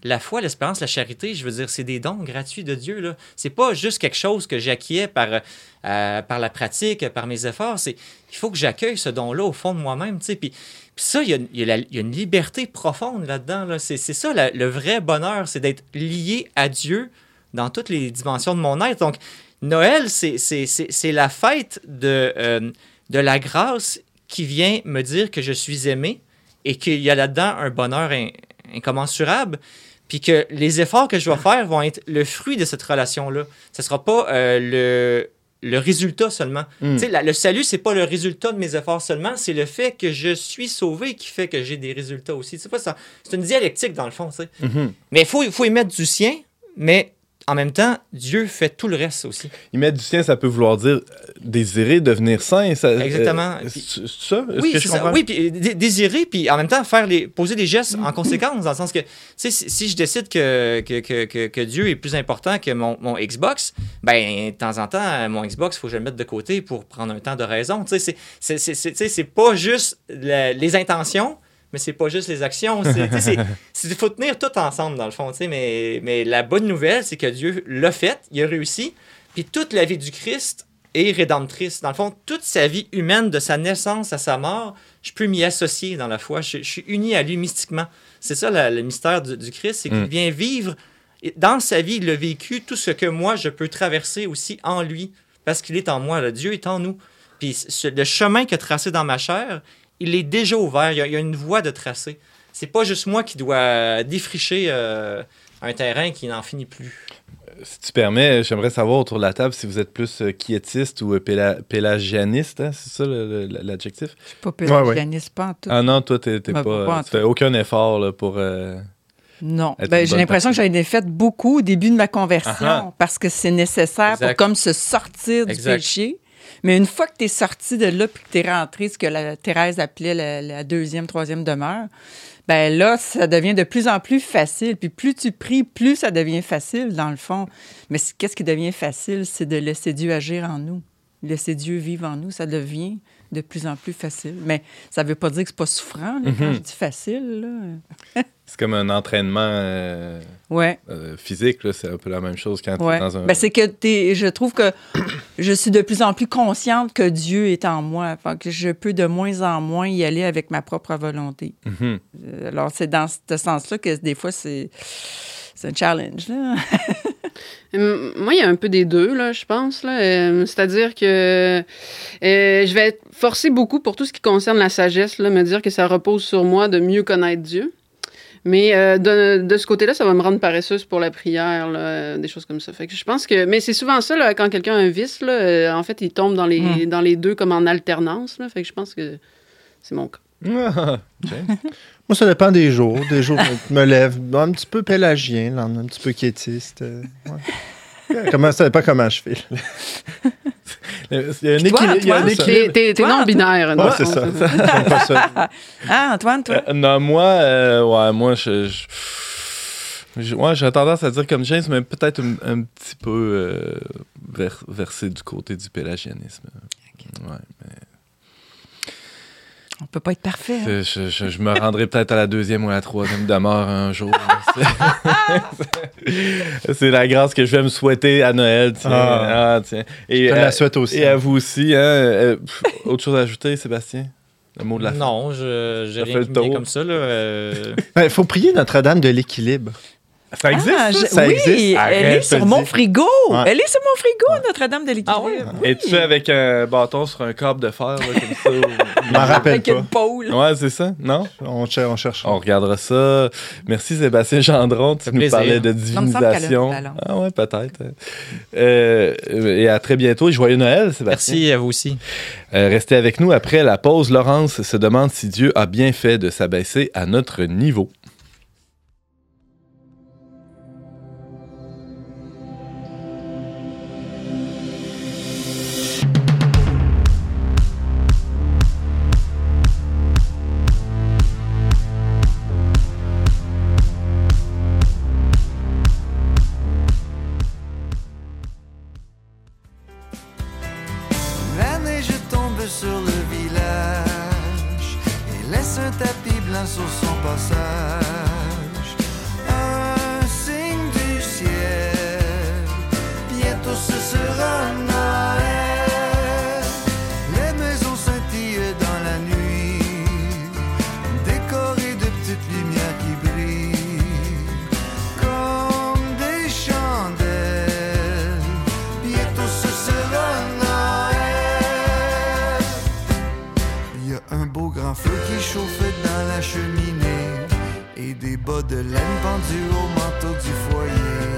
la foi, l'espérance, la charité, je veux dire, c'est des dons gratuits de Dieu. Là. C'est pas juste quelque chose que j'acquiers par, euh, par la pratique, par mes efforts. Il faut que j'accueille ce don-là au fond de moi-même. Puis, puis ça, il y a, une liberté profonde là-dedans. Là. C'est, ça le vrai bonheur, c'est d'être lié à Dieu dans toutes les dimensions de mon être. Donc, Noël, c'est, la fête de, euh, de la grâce qui vient me dire que je suis aimé et qu'il y a là-dedans un bonheur in- incommensurable, puis que les efforts que je vais faire vont être le fruit de cette relation-là. Ce ne sera pas euh, le, le résultat seulement. Mm. La- le salut, c'est pas le résultat de mes efforts seulement, c'est le fait que je suis sauvé qui fait que j'ai des résultats aussi. C'est pas ça. C'est une dialectique dans le fond. Mhm. Mais il faut, il faut y mettre du sien, mais en même temps, Dieu fait tout le reste aussi. Y mettre du sien, ça peut vouloir dire euh, désirer devenir saint. Ça, Exactement. euh, c'est ça? Oui, que je ça. oui, puis dé- désirer, puis en même temps faire les, poser des gestes en conséquence, dans le sens que, si, si je décide que, que, que, Dieu est plus important que mon, mon Xbox, ben, de temps en temps, mon Xbox, il faut que je le mette de côté pour prendre un temps de raison. Tu sais, c'est- pas juste la- les intentions, mais c'est pas juste les actions. Il faut tenir tout ensemble, dans le fond. Mais, mais la bonne nouvelle, c'est que Dieu l'a fait, il a réussi, puis toute la vie du Christ est rédemptrice. Dans le fond, toute sa vie humaine, de sa naissance à sa mort, je peux m'y associer dans la foi. Je, je suis uni à lui mystiquement. C'est ça la- le mystère du, du Christ, c'est qu'il Mm. vient vivre dans sa vie, il a vécu tout ce que moi, je peux traverser aussi en lui, parce qu'il est en moi. là. Dieu est en nous. Puis le chemin qu'il a tracé dans ma chair, il est déjà ouvert. Il y a, il y a une voie de tracé. C'est pas juste moi qui dois défricher euh, un terrain qui n'en finit plus. Si tu permets, j'aimerais savoir autour de la table si vous êtes plus euh, quiétiste ou euh, péla- pélagianiste. hein, C'est ça l'adjectif? Je suis pas Ouais, ouais. pélagianiste, pas en tout. Ah non, toi, t'es pas. pas tu fais aucun effort là, pour. euh, Non. Ben, j'ai l'impression que j'en ai fait beaucoup au début de ma conversion Ah parce que c'est nécessaire Exact. pour comme se sortir du Exact. péché. Mais une fois que tu es sorti de là puis que tu es rentré, ce que la Thérèse appelait la, deuxième, troisième demeure, ben là, ça devient de plus en plus facile. Puis plus tu pries, plus ça devient facile, dans le fond. Mais qu'est-ce qui devient facile? C'est de laisser Dieu agir en nous. Laisser Dieu vivre en nous, ça devient de plus en plus facile. Mais ça ne veut pas dire que c'est pas souffrant. là, Quand Mhm. je dis facile. C'est comme un entraînement euh, Ouais. euh, physique. C'est un peu la même chose quand tu Ouais. es dans un. Ben, c'est que t'es- je trouve que je suis de plus en plus consciente que Dieu est en moi. Que je peux de moins en moins y aller avec ma propre volonté. Mhm. Euh, Alors, c'est dans ce sens-là que des fois, c'est, c'est un challenge. Là. Hum, Moi, il y a un peu des deux, là, je pense. là. Euh, C'est-à-dire que euh, je vais être forcée beaucoup pour tout ce qui concerne la sagesse, là, me dire que ça repose sur moi de mieux connaître Dieu. Mais euh, de, de ce côté-là, ça va me rendre paresseuse pour la prière, là, euh, des choses comme ça. Fait que je pense que, mais c'est souvent ça là, quand quelqu'un a un vice, là, euh, en fait, il tombe dans les Mm. dans les deux comme en alternance. Là, fait que je pense que c'est mon cas. Moi, ça dépend des jours. Des jours, je me lève un petit peu pélagien, là, un petit peu quiétiste. euh, ouais. comment, ça dépend comment je file. Il y a un équilibre. il y a un Antoine? équilibre. T'es t'es- t'es non-binaire. Ouais, non? c'est ça. Ça. Ah, Antoine, toi? Euh, non, moi, euh, ouais, moi, je. ouais, j'ai tendance à dire comme James, mais peut-être un, un petit peu euh, vers- versé du côté du pélagianisme. Ouais, mais- peut pas être parfait. hein. Je, je- je- je me rendrai peut-être à la deuxième ou à la troisième demeure un jour. C'est- C'est la grâce que je vais me souhaiter à Noël. Tiens. Ah. Ah, tiens. Et, Je te la souhaite aussi. et à vous aussi. Hein? Euh, autre chose à ajouter, Sébastien? Le mot de la fin. Non, je j'ai rien comme ça. là. euh, Il faut prier Notre-Dame de l'équilibre. Ça existe? Ah, je- ça oui, existe? elle est sur mon frigo. Ouais. Elle est sur mon frigo, Notre-Dame de l'Équilibre. Ah ouais? Oui. Es-tu avec un bâton sur un câble de fer, là, comme ça? Je m'en rappelle Avec pas. une pôle. ouais, c'est ça? Non? On, cher- on cherche. On regardera ça. Merci Sébastien Gendron. Tu nous plaisir. parlais de divinisation. talent. Ah ouais, peut-être. Euh, et à très bientôt. Et joyeux Noël, Sébastien. Merci à vous aussi. Euh, restez avec nous après la pause. Laurence se demande si Dieu a bien fait de s'abaisser à notre niveau. Sur le village et laisse un tapis blanc sur son passage. Bas de laine pendus au manteau du foyer.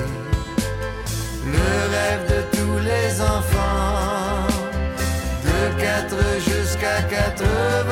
Le rêve de tous les enfants, de 4 jusqu'à 99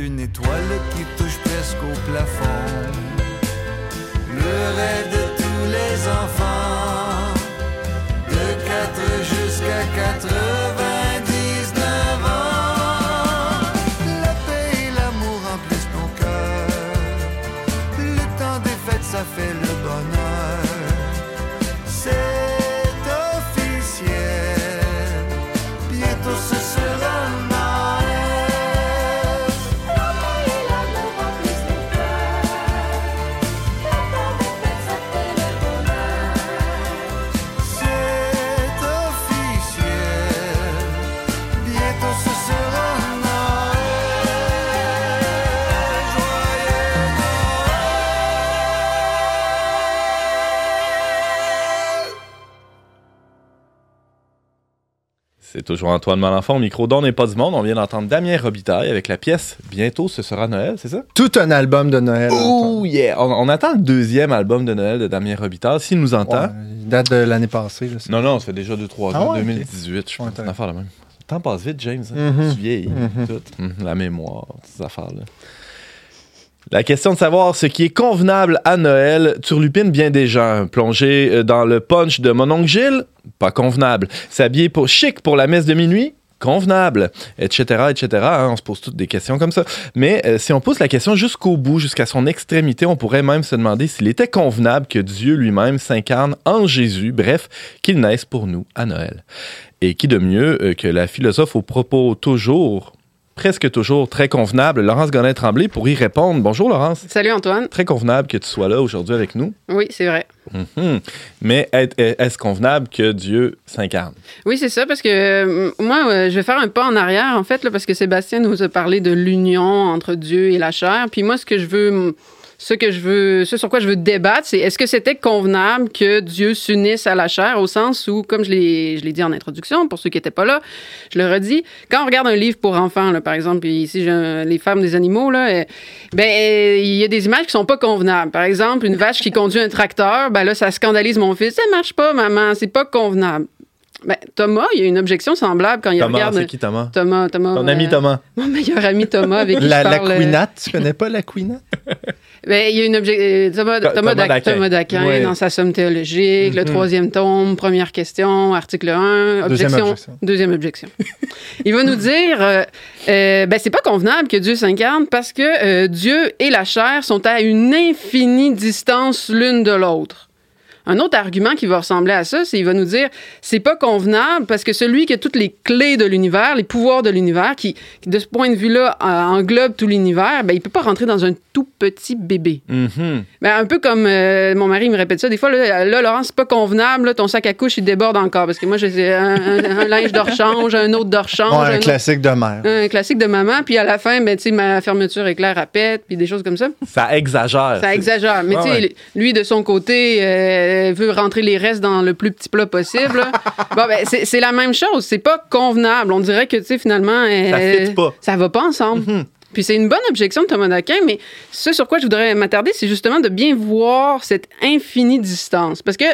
une étoile qui touche presque au plafond. Le rêve de tous les enfants, de 4 jusqu'à 99 ans. La paix et l'amour remplissent ton cœur. Le temps des fêtes, ça fait le Toujours Antoine Malenfant au micro d'On n'est pas du monde. On vient d'entendre Damien Robitaille avec la pièce Bientôt ce sera Noël, c'est ça? Tout un album de Noël. Oh yeah! On, on attend le deuxième album de Noël de Damien Robitaille. S'il nous entend. Ouais, date de l'année passée. là. Non, non, ça fait déjà 2-3 Ah ans, ouais, ok. 2018, je pense. Une affaire la même. Le temps passe vite, James. hein? Mhm. Tu vieillis, Mhm. tout. Mhm, La mémoire, ces affaires-là. La question de savoir ce qui est convenable à Noël turlupine bien des gens. Plonger euh, dans le punch de mon oncle Gilles, pas convenable. S'habiller pour chic pour la messe de minuit, convenable, etc., etc. hein. on se pose toutes des questions comme ça. Mais euh, si on pousse la question jusqu'au bout, jusqu'à son extrémité, on pourrait même se demander s'il était convenable que Dieu lui-même s'incarne en Jésus, bref, qu'il naisse pour nous à Noël. Et qui de mieux euh, que la philosophe aux propos toujours, presque toujours très convenable, Laurence Gonin-Tremblay, pour y répondre. Bonjour Laurence. Salut Antoine. Très convenable que tu sois là aujourd'hui avec nous. Oui, c'est vrai. Mhm. Mais est- est- est-ce convenable que Dieu s'incarne? Oui, c'est ça, parce que euh, moi, euh, je vais faire un pas en arrière, en fait, là, parce que Sébastien nous a parlé de l'union entre Dieu et la chair. Puis moi, ce que je veux, ce que je veux, ce sur quoi je veux débattre, c'est est-ce que c'était convenable que Dieu s'unisse à la chair au sens où, comme je l'ai, je l'ai dit en introduction, pour ceux qui n'étaient pas là, je le redis, quand on regarde un livre pour enfants, là, par exemple, ici, les femmes des animaux, là, euh, ben, il y a des images qui sont pas convenables. Par exemple, une vache qui conduit un tracteur, ben là, ça scandalise mon fils. Ça marche pas, maman, c'est pas convenable. Ben, Thomas, il y a une objection semblable quand il Thomas, regarde. c'est qui Thomas? Thomas, Thomas. Ton euh, ami Thomas. Mon meilleur ami Thomas avec qui La, je la parle. euh, queenate, tu connais pas la queenate? ben, il y a une objection. Thomas, Th- Thomas, Thomas d'Aquin. Dans sa somme théologique, le Mhm. troisième tome, première question, article 1, Deuxième objection. Deuxième objection. il va nous dire euh, euh, ben, c'est pas convenable que Dieu s'incarne parce que euh, Dieu et la chair sont à une infinie distance l'une de l'autre. Un autre argument qui va ressembler à ça, c'est il va nous dire c'est pas convenable parce que celui qui a toutes les clés de l'univers, les pouvoirs de l'univers, qui, qui, de ce point de vue-là euh, englobe tout l'univers, ben, il peut pas rentrer dans un tout petit bébé. Mhm. Ben, un peu comme euh, mon mari me répète ça des fois là, là Laurent c'est pas convenable là, ton sac à couche il déborde encore parce que moi j'ai un, un- un linge de rechange un autre de rechange Ouais, un un autre- classique de mère. un classique de maman puis à la fin ben tu sais ma fermeture éclair à pète puis des choses comme ça Ça exagère. ça exagère. Mais Ah tu sais, ouais. lui, de son côté, euh, veut rentrer les restes dans le plus petit plat possible. bon, ben, c'est la même chose. C'est pas convenable. On dirait que, tu sais, finalement. euh, Ça pas. Ça va pas ensemble. Puis c'est une bonne objection de Thomas d'Aquin, mais ce sur quoi je voudrais m'attarder, c'est justement de bien voir cette infinie distance. Parce que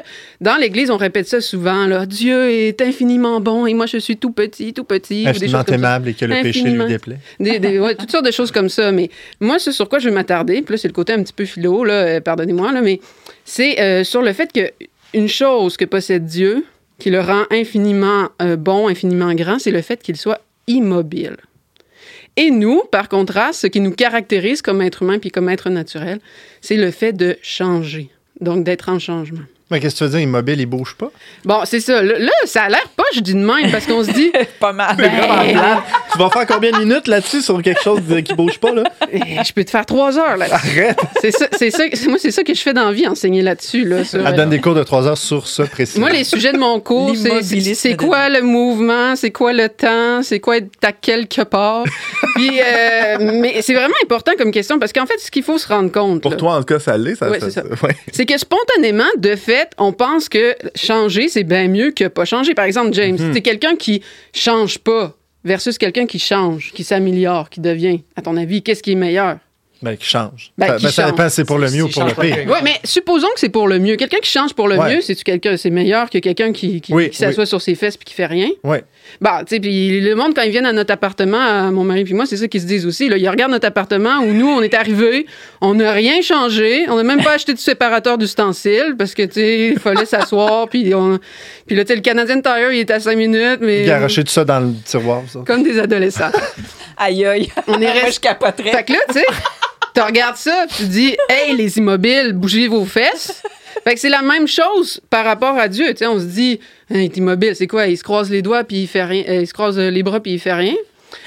dans l'Église, on répète ça souvent, là, Dieu est infiniment bon et moi je suis tout petit, tout petit. ou des Infiniment aimable et que le péché lui déplaît. Des, des- ouais, toutes sortes de choses comme ça. Mais moi, ce sur quoi je vais m'attarder, puis là, c'est le côté un petit peu philo, là, euh, pardonnez-moi, là, mais c'est euh, sur le fait que une chose que possède Dieu, qui le rend infiniment euh, bon, infiniment grand, c'est le fait qu'il soit immobile. Et nous, par contraste, ce qui nous caractérise comme être humain puis comme être naturel, c'est le fait de changer. Donc, d'être en changement. Mais qu'est-ce que tu veux dire, immobile, il bouge pas? Bon, c'est ça. Là, ça a l'air pas, je dis de même, parce qu'on se dit, Pas mal. Ben, Tu vas faire combien de minutes là-dessus sur quelque chose qui bouge pas, là? eh, je peux te faire trois heures là Arrête! C'est ça, c'est ça, moi, c'est ça que je fais dans la vie, enseigner là-dessus. Là, sur- Elle donne des cours de trois heures sur ça précisément. Moi, les sujets de mon cours, c'est- c'est quoi le mouvement, c'est quoi le temps, c'est quoi être à quelque part? Puis, euh, mais c'est vraiment important comme question parce qu'en fait, ce qu'il faut se rendre compte, Pour là, toi, en tout cas, ça l'est. Ça, Ouais, ça- c'est ça. ouais. c'est que spontanément, de fait, on pense que changer, c'est bien mieux que pas changer. Par exemple, James, Mhm. si t'es quelqu'un qui change pas versus quelqu'un qui change, qui s'améliore, qui devient, à ton avis, qu'est-ce qui est meilleur? Ben, qui change. Ben, ça, qui ben, ça change. dépend si c'est pour le mieux ou pour le change pire. Oui, mais supposons que c'est pour le mieux. Quelqu'un qui change pour le Ouais. mieux, c'est-tu quelqu'un, c'est meilleur que quelqu'un qui, qui, Oui, qui s'assoit sur ses fesses puis qui fait rien? Oui. Bah, tu sais, puis le monde, quand ils viennent à notre appartement, à mon mari puis moi, c'est ça qu'ils se disent aussi. Là. Ils regardent notre appartement où nous, on est arrivés, on n'a rien changé, on n'a même pas acheté du séparateur d'ustensiles parce que, tu sais, il fallait s'asseoir, puis on... Puis là, tu sais, le Canadian Tire, il est à cinq minutes, mais... Garocher tout ça dans le tiroir, ça. Comme des adolescents. Aïe, aïe. On est resté- je capoterais. Fait que là, tu sais, tu regardes ça, tu dis, hey, les immobiles, bougez vos fesses. Fait que c'est la même chose par rapport à Dieu. Tu sais, on se dit, est immobile, c'est quoi? Il se croise les doigts, puis il fait rien. euh, il se croise les bras, puis il fait rien.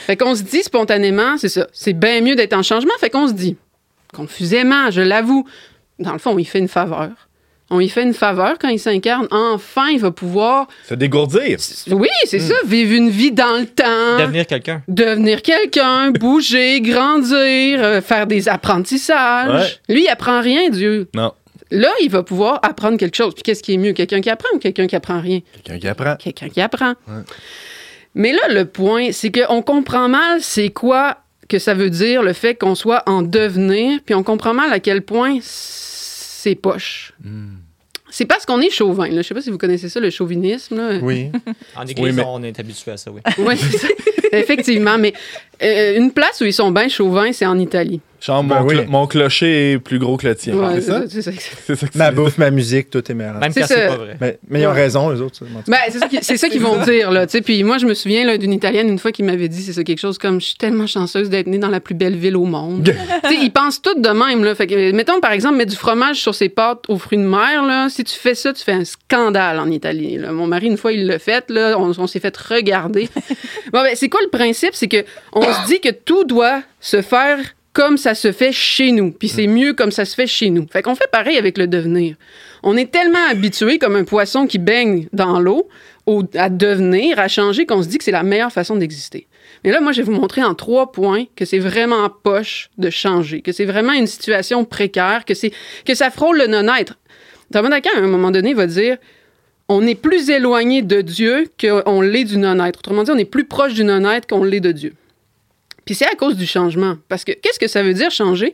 Fait qu'on se dit spontanément, c'est ça. C'est bien mieux d'être en changement. Fait qu'on se dit, confusément, je l'avoue, dans le fond, on y fait une faveur. On y fait une faveur quand il s'incarne. Enfin, il va pouvoir, Se dégourdir. oui, c'est ça, vivre une vie dans le temps Devenir quelqu'un. devenir quelqu'un, bouger, grandir, euh, faire des apprentissages. Lui, il apprend rien, Dieu. Non. Là, il va pouvoir apprendre quelque chose. Puis qu'est-ce qui est mieux, quelqu'un qui apprend ou quelqu'un qui apprend rien? Quelqu'un qui apprend. Quelqu'un qui apprend. Mais là, le point, c'est qu'on comprend mal c'est quoi que ça veut dire le fait qu'on soit en devenir, puis on comprend mal à quel point c'est poche. C'est parce qu'on est chauvin. Là. Je sais pas si vous connaissez ça, le chauvinisme. Là. Oui. En église, Oui, mais- on est habitué à ça, oui. Oui, c'est ça. Effectivement. Mais euh, une place où ils sont bien chauvins, c'est en Italie. Genre, Ben mon, oui. clo- mon clocher est plus gros que le tien. Ouais, c'est ça? c'est ça. C'est ça que Ma bouffe, ma musique, tout est meilleur. Même C'est quand c'est pas vrai. Mais, mais ils ont Ouais. raison, eux autres. Ben, c'est ça qui- c'est ça qu'ils vont dire, là. tu sais. Puis moi, je me souviens là, d'une Italienne une fois qui m'avait dit, c'est ça, quelque chose comme, je suis tellement chanceuse d'être née dans la plus belle ville au monde. tu sais, ils pensent tous de même, là. Fait que, mettons, par exemple, mettre du fromage sur ses pâtes aux fruits de mer, là. Si tu fais ça, tu fais un scandale en Italie, là. Mon mari, une fois, il l'a fait, là. On, on s'est fait regarder. bon, ben, c'est quoi le principe? C'est que on se dit que tout doit se faire comme ça se fait chez nous. Puis c'est mieux comme ça se fait chez nous. Fait qu'on fait pareil avec le devenir. On est tellement habitué comme un poisson qui baigne dans l'eau au- à devenir, à changer, qu'on se dit que c'est la meilleure façon d'exister. Mais là, moi, je vais vous montrer en trois points que c'est vraiment poche de changer, que c'est vraiment une situation précaire, que, c'est, que ça frôle le non-être. Thomas d'Aquin, à un moment donné, va dire on est plus éloigné de Dieu qu'on l'est du non-être. Autrement dit, on est plus proche du non-être qu'on l'est de Dieu. Puis c'est à cause du changement. Parce que qu'est-ce que ça veut dire changer?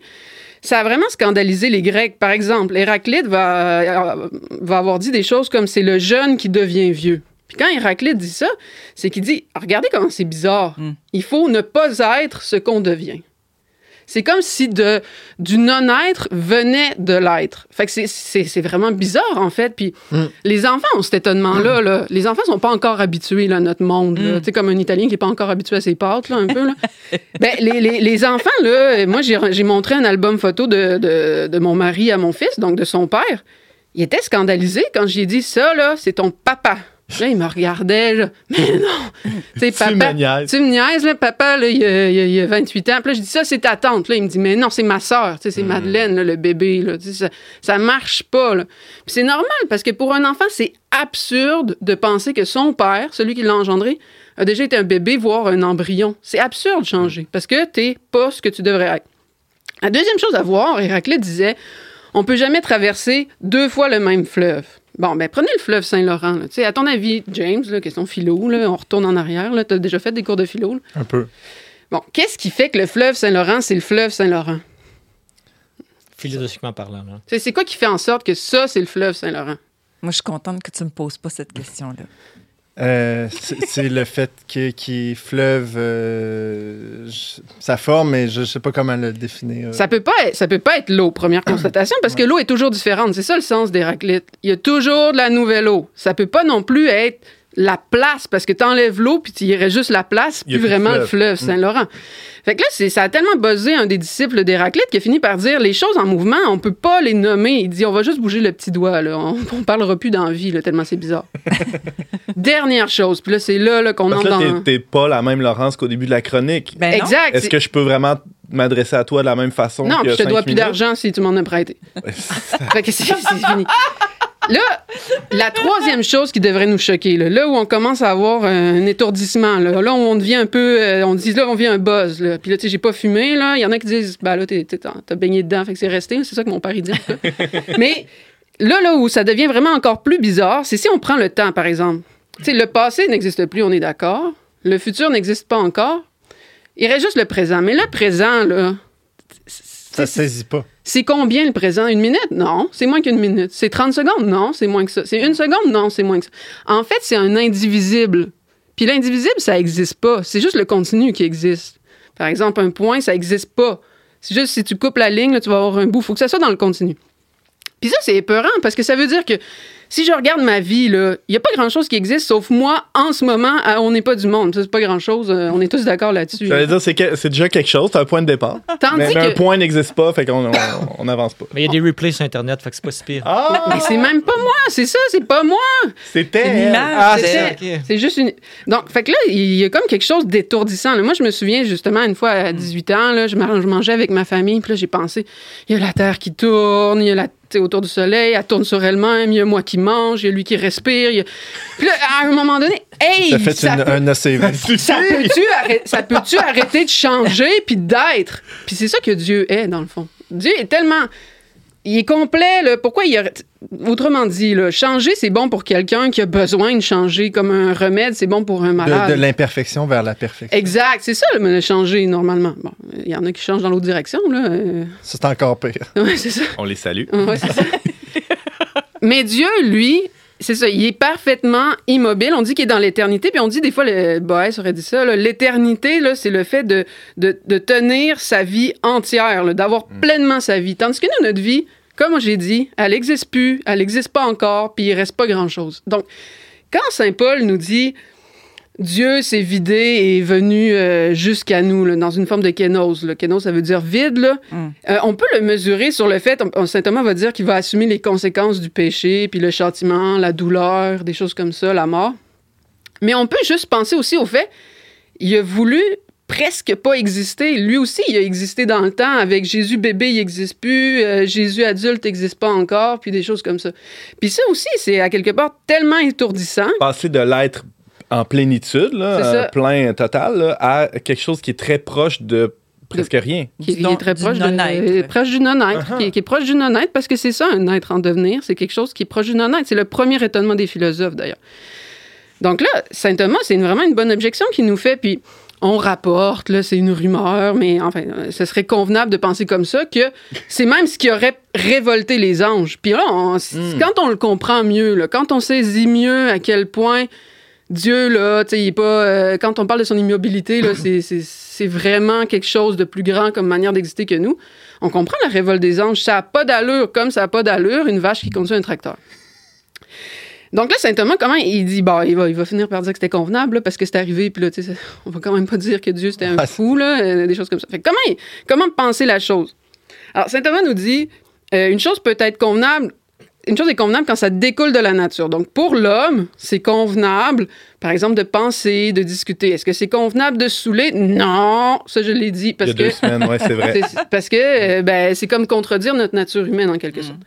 Ça a vraiment scandalisé les Grecs. Par exemple, Héraclite va, euh, va avoir dit des choses comme c'est le jeune qui devient vieux. Puis quand Héraclite dit ça, c'est qu'il dit regardez comment c'est bizarre. Il faut ne pas être ce qu'on devient. C'est comme si de, du non-être venait de l'être. Fait que c'est- vraiment bizarre, en fait. Puis les enfants ont cet étonnement-là. là. Les enfants sont pas encore habitués là, à notre monde. là. Tu sais, comme un Italien qui est pas encore habitué à ses pâtes, là, un peu. Là. ben, les, les- les enfants, là, moi, j'ai j'ai montré un album photo de, de- de mon mari à mon fils, donc de son père. Il était scandalisé quand j'ai dit ça, là, c'est ton papa. Là, il me regardait, là. Mais non! Tu papa. me niaises. Tu me niaises, là, papa, là, il, a, il a- il a 28 ans. Puis là, je dis ça, c'est ta tante. Là, il me dit, mais non, c'est ma soeur. Tu sais, c'est Madeleine, là, le bébé. Là. Ça marche pas. Là. Puis c'est normal parce que pour un enfant, c'est absurde de penser que son père, celui qui l'a engendré, a déjà été un bébé, voire un embryon. C'est absurde de changer parce que t'es pas ce que tu devrais être. La deuxième chose à voir, Héraclite disait, on peut jamais traverser deux fois le même fleuve. Bon, ben prenez le fleuve Saint-Laurent. Tu sais, À ton avis, James, là, question philo, là, on retourne en arrière. Tu as déjà fait des cours de philo. là? Un peu. Bon, qu'est-ce qui fait que le fleuve Saint-Laurent, c'est le fleuve Saint-Laurent? Philosophiquement parlant. C'est c'est quoi qui fait en sorte que ça, c'est le fleuve Saint-Laurent? Moi, je suis contente que tu me poses pas cette question-là. Euh, c'est le fait que- qu'il fleuve euh, sa forme, mais je ne sais pas comment le définir. Ça peut pas être, ça peut pas être l'eau, première constatation, parce que l'eau est toujours différente. C'est ça le sens d'Héraclite. Il y a toujours de la nouvelle eau. Ça peut pas non plus être la place, parce que tu enlèves l'eau, puis tu irais juste la place, Il de vraiment le fleuve. fleuve Saint-Laurent. Fait que là, c'est- ça a tellement buzzé un des disciples d'Héraclite qui a fini par dire les choses en mouvement, on peut pas les nommer. Il dit on va juste bouger le petit doigt, là. On, on parlera plus d'envie, là, tellement c'est bizarre. Dernière chose, puis là, c'est là, là qu'on que entre là, dans. t'es- t'es pas la même Laurence qu'au début de la chronique. Ben. Exact. Est-ce que je peux vraiment m'adresser à toi de la même façon Non, puis je te dois plus d'argent si tu m'en as prêté. Fait que c'est c'est fini. Là, la troisième chose qui devrait nous choquer, là, là où on commence à avoir un étourdissement, là, là où on devient un peu, euh, on dit là, on vient un buzz, là. Puis là, tu sais, j'ai pas fumé, là. Il y en a qui disent, bah là, t'as baigné dedans, fait que c'est resté. C'est ça que mon père, il dit. Mais là, là où ça devient vraiment encore plus bizarre, c'est si on prend le temps, par exemple. Tu sais, le passé n'existe plus, on est d'accord. Le futur n'existe pas encore. Il reste juste le présent. Mais le présent, là, Ça se saisit pas. C'est combien le présent? Une minute? Non, c'est moins qu'une minute. C'est 30 secondes? Non, c'est moins que ça. C'est une seconde? Non, c'est moins que ça. En fait, c'est un indivisible. Puis l'indivisible, ça n'existe pas. C'est juste le continu qui existe. Par exemple, un point, ça n'existe pas. C'est juste si tu coupes la ligne, là, tu vas avoir un bout. Il faut que ça soit dans le continu. Puis ça, c'est épeurant parce que ça veut dire que si je regarde ma vie, là, il n'y a pas grand-chose qui existe sauf moi en ce moment. à on n'est pas du monde. C'est pas grand-chose. euh, on est tous d'accord là-dessus. J'allais dire, c'est que- c'est déjà quelque chose, c'est un point de départ. Tandis Mais, mais un que. point n'existe pas, fait qu'on on- on n'avance pas. Mais il y a des replays sur Internet, fait que c'est pas si pire. Ah! Mais c'est même pas moi, c'est ça, c'est pas moi. C'était Une elle. image. Ah, c'est- c'est C'est juste une. Donc, fait que là, il y a comme quelque chose d'étourdissant. là. Moi, je me souviens justement une fois à 18 ans, là, je mangeais avec ma famille, puis là, j'ai pensé, il y a la Terre qui tourne, il y a la tu sais, autour du soleil, elle tourne sur elle-même, il y a moi qui mange, il y a lui qui respire. il y a- Puis là, à un moment donné, hey, Ça fait ça une- peut- un ACV. ça peut-tu arrêter, ça peut-tu arrêter de changer puis d'être? Puis c'est ça que Dieu est, dans le fond. Dieu est tellement. Il est complet, là. Pourquoi il aurait- Autrement dit, là, changer, c'est bon pour quelqu'un qui a besoin de changer. Comme un remède, c'est bon pour un malade. De, de l'imperfection vers la perfection. Exact, c'est ça, le changer, normalement. Bon, il y en a qui changent dans l'autre direction, là. euh, c'est encore pire. Ouais, c'est ça. On les salue. Ouais, c'est ça. Mais Dieu, lui, c'est ça, il est parfaitement immobile. On dit qu'il est dans l'éternité, puis on dit des fois, le Boès aurait dit ça, l'éternité, c'est le fait de, de, de tenir sa vie entière, d'avoir pleinement sa vie. Tandis que nous, notre vie, comme j'ai dit, elle n'existe plus, elle n'existe pas encore, puis il reste pas grand-chose. Donc, quand Saint Paul nous dit Dieu s'est vidé et est venu euh, jusqu'à nous, là, dans une forme de kénose. Là. Kénose, ça veut dire vide. Là. Mm. Euh, on peut le mesurer sur le fait, on- Saint Thomas va dire qu'il va assumer les conséquences du péché, puis le châtiment, la douleur, des choses comme ça, la mort. Mais on peut juste penser aussi au fait, il a voulu presque pas exister. Lui aussi, il a existé dans le temps. Avec Jésus bébé, il n'existe plus. Euh, Jésus adulte n'existe pas encore, puis des choses comme ça. Puis ça aussi, c'est à quelque part tellement étourdissant. Passer de l'être en plénitude, là, un plein total, là, à quelque chose qui est très proche de presque rien. qui, est- qui non- est très du proche, de- non-être. euh, proche du non-être, Uh-huh. qui, est- qui est proche du non-être, parce que c'est ça, un être en devenir, c'est quelque chose qui est proche du non-être. C'est le premier étonnement des philosophes, d'ailleurs. Donc là, Saint Thomas, c'est une- vraiment une bonne objection qu'il nous fait, puis on rapporte, là, c'est une rumeur, mais enfin, euh, ce serait convenable de penser comme ça, que c'est même ce qui aurait révolté les anges. Puis là, on- quand on le comprend mieux, là, quand on saisit mieux à quel point Dieu, là, tu sais, il est pas. euh, quand on parle de son immobilité, là, c'est- vraiment quelque chose de plus grand comme manière d'exister que nous. On comprend la révolte des anges. Ça n'a pas d'allure, comme ça n'a pas d'allure une vache qui conduit un tracteur. Donc là, Saint Thomas, comment il dit, bah, il va, il va finir par dire que c'était convenable, là, parce que c'est arrivé, puis là, tu sais, on va quand même pas dire que Dieu c'était un fou, là, euh, des choses comme ça. Fait comment, comment penser la chose? Alors, Saint Thomas nous dit, euh, une chose peut être convenable, une chose est convenable quand ça découle de la nature. Donc, pour l'homme, c'est convenable, par exemple, de penser, de discuter. Est-ce que c'est convenable de saouler? Non, ça, je l'ai dit, Il parce y a que deux semaines, ouais, c'est vrai. c'est- parce que euh, ben, c'est comme contredire notre nature humaine en quelque sorte.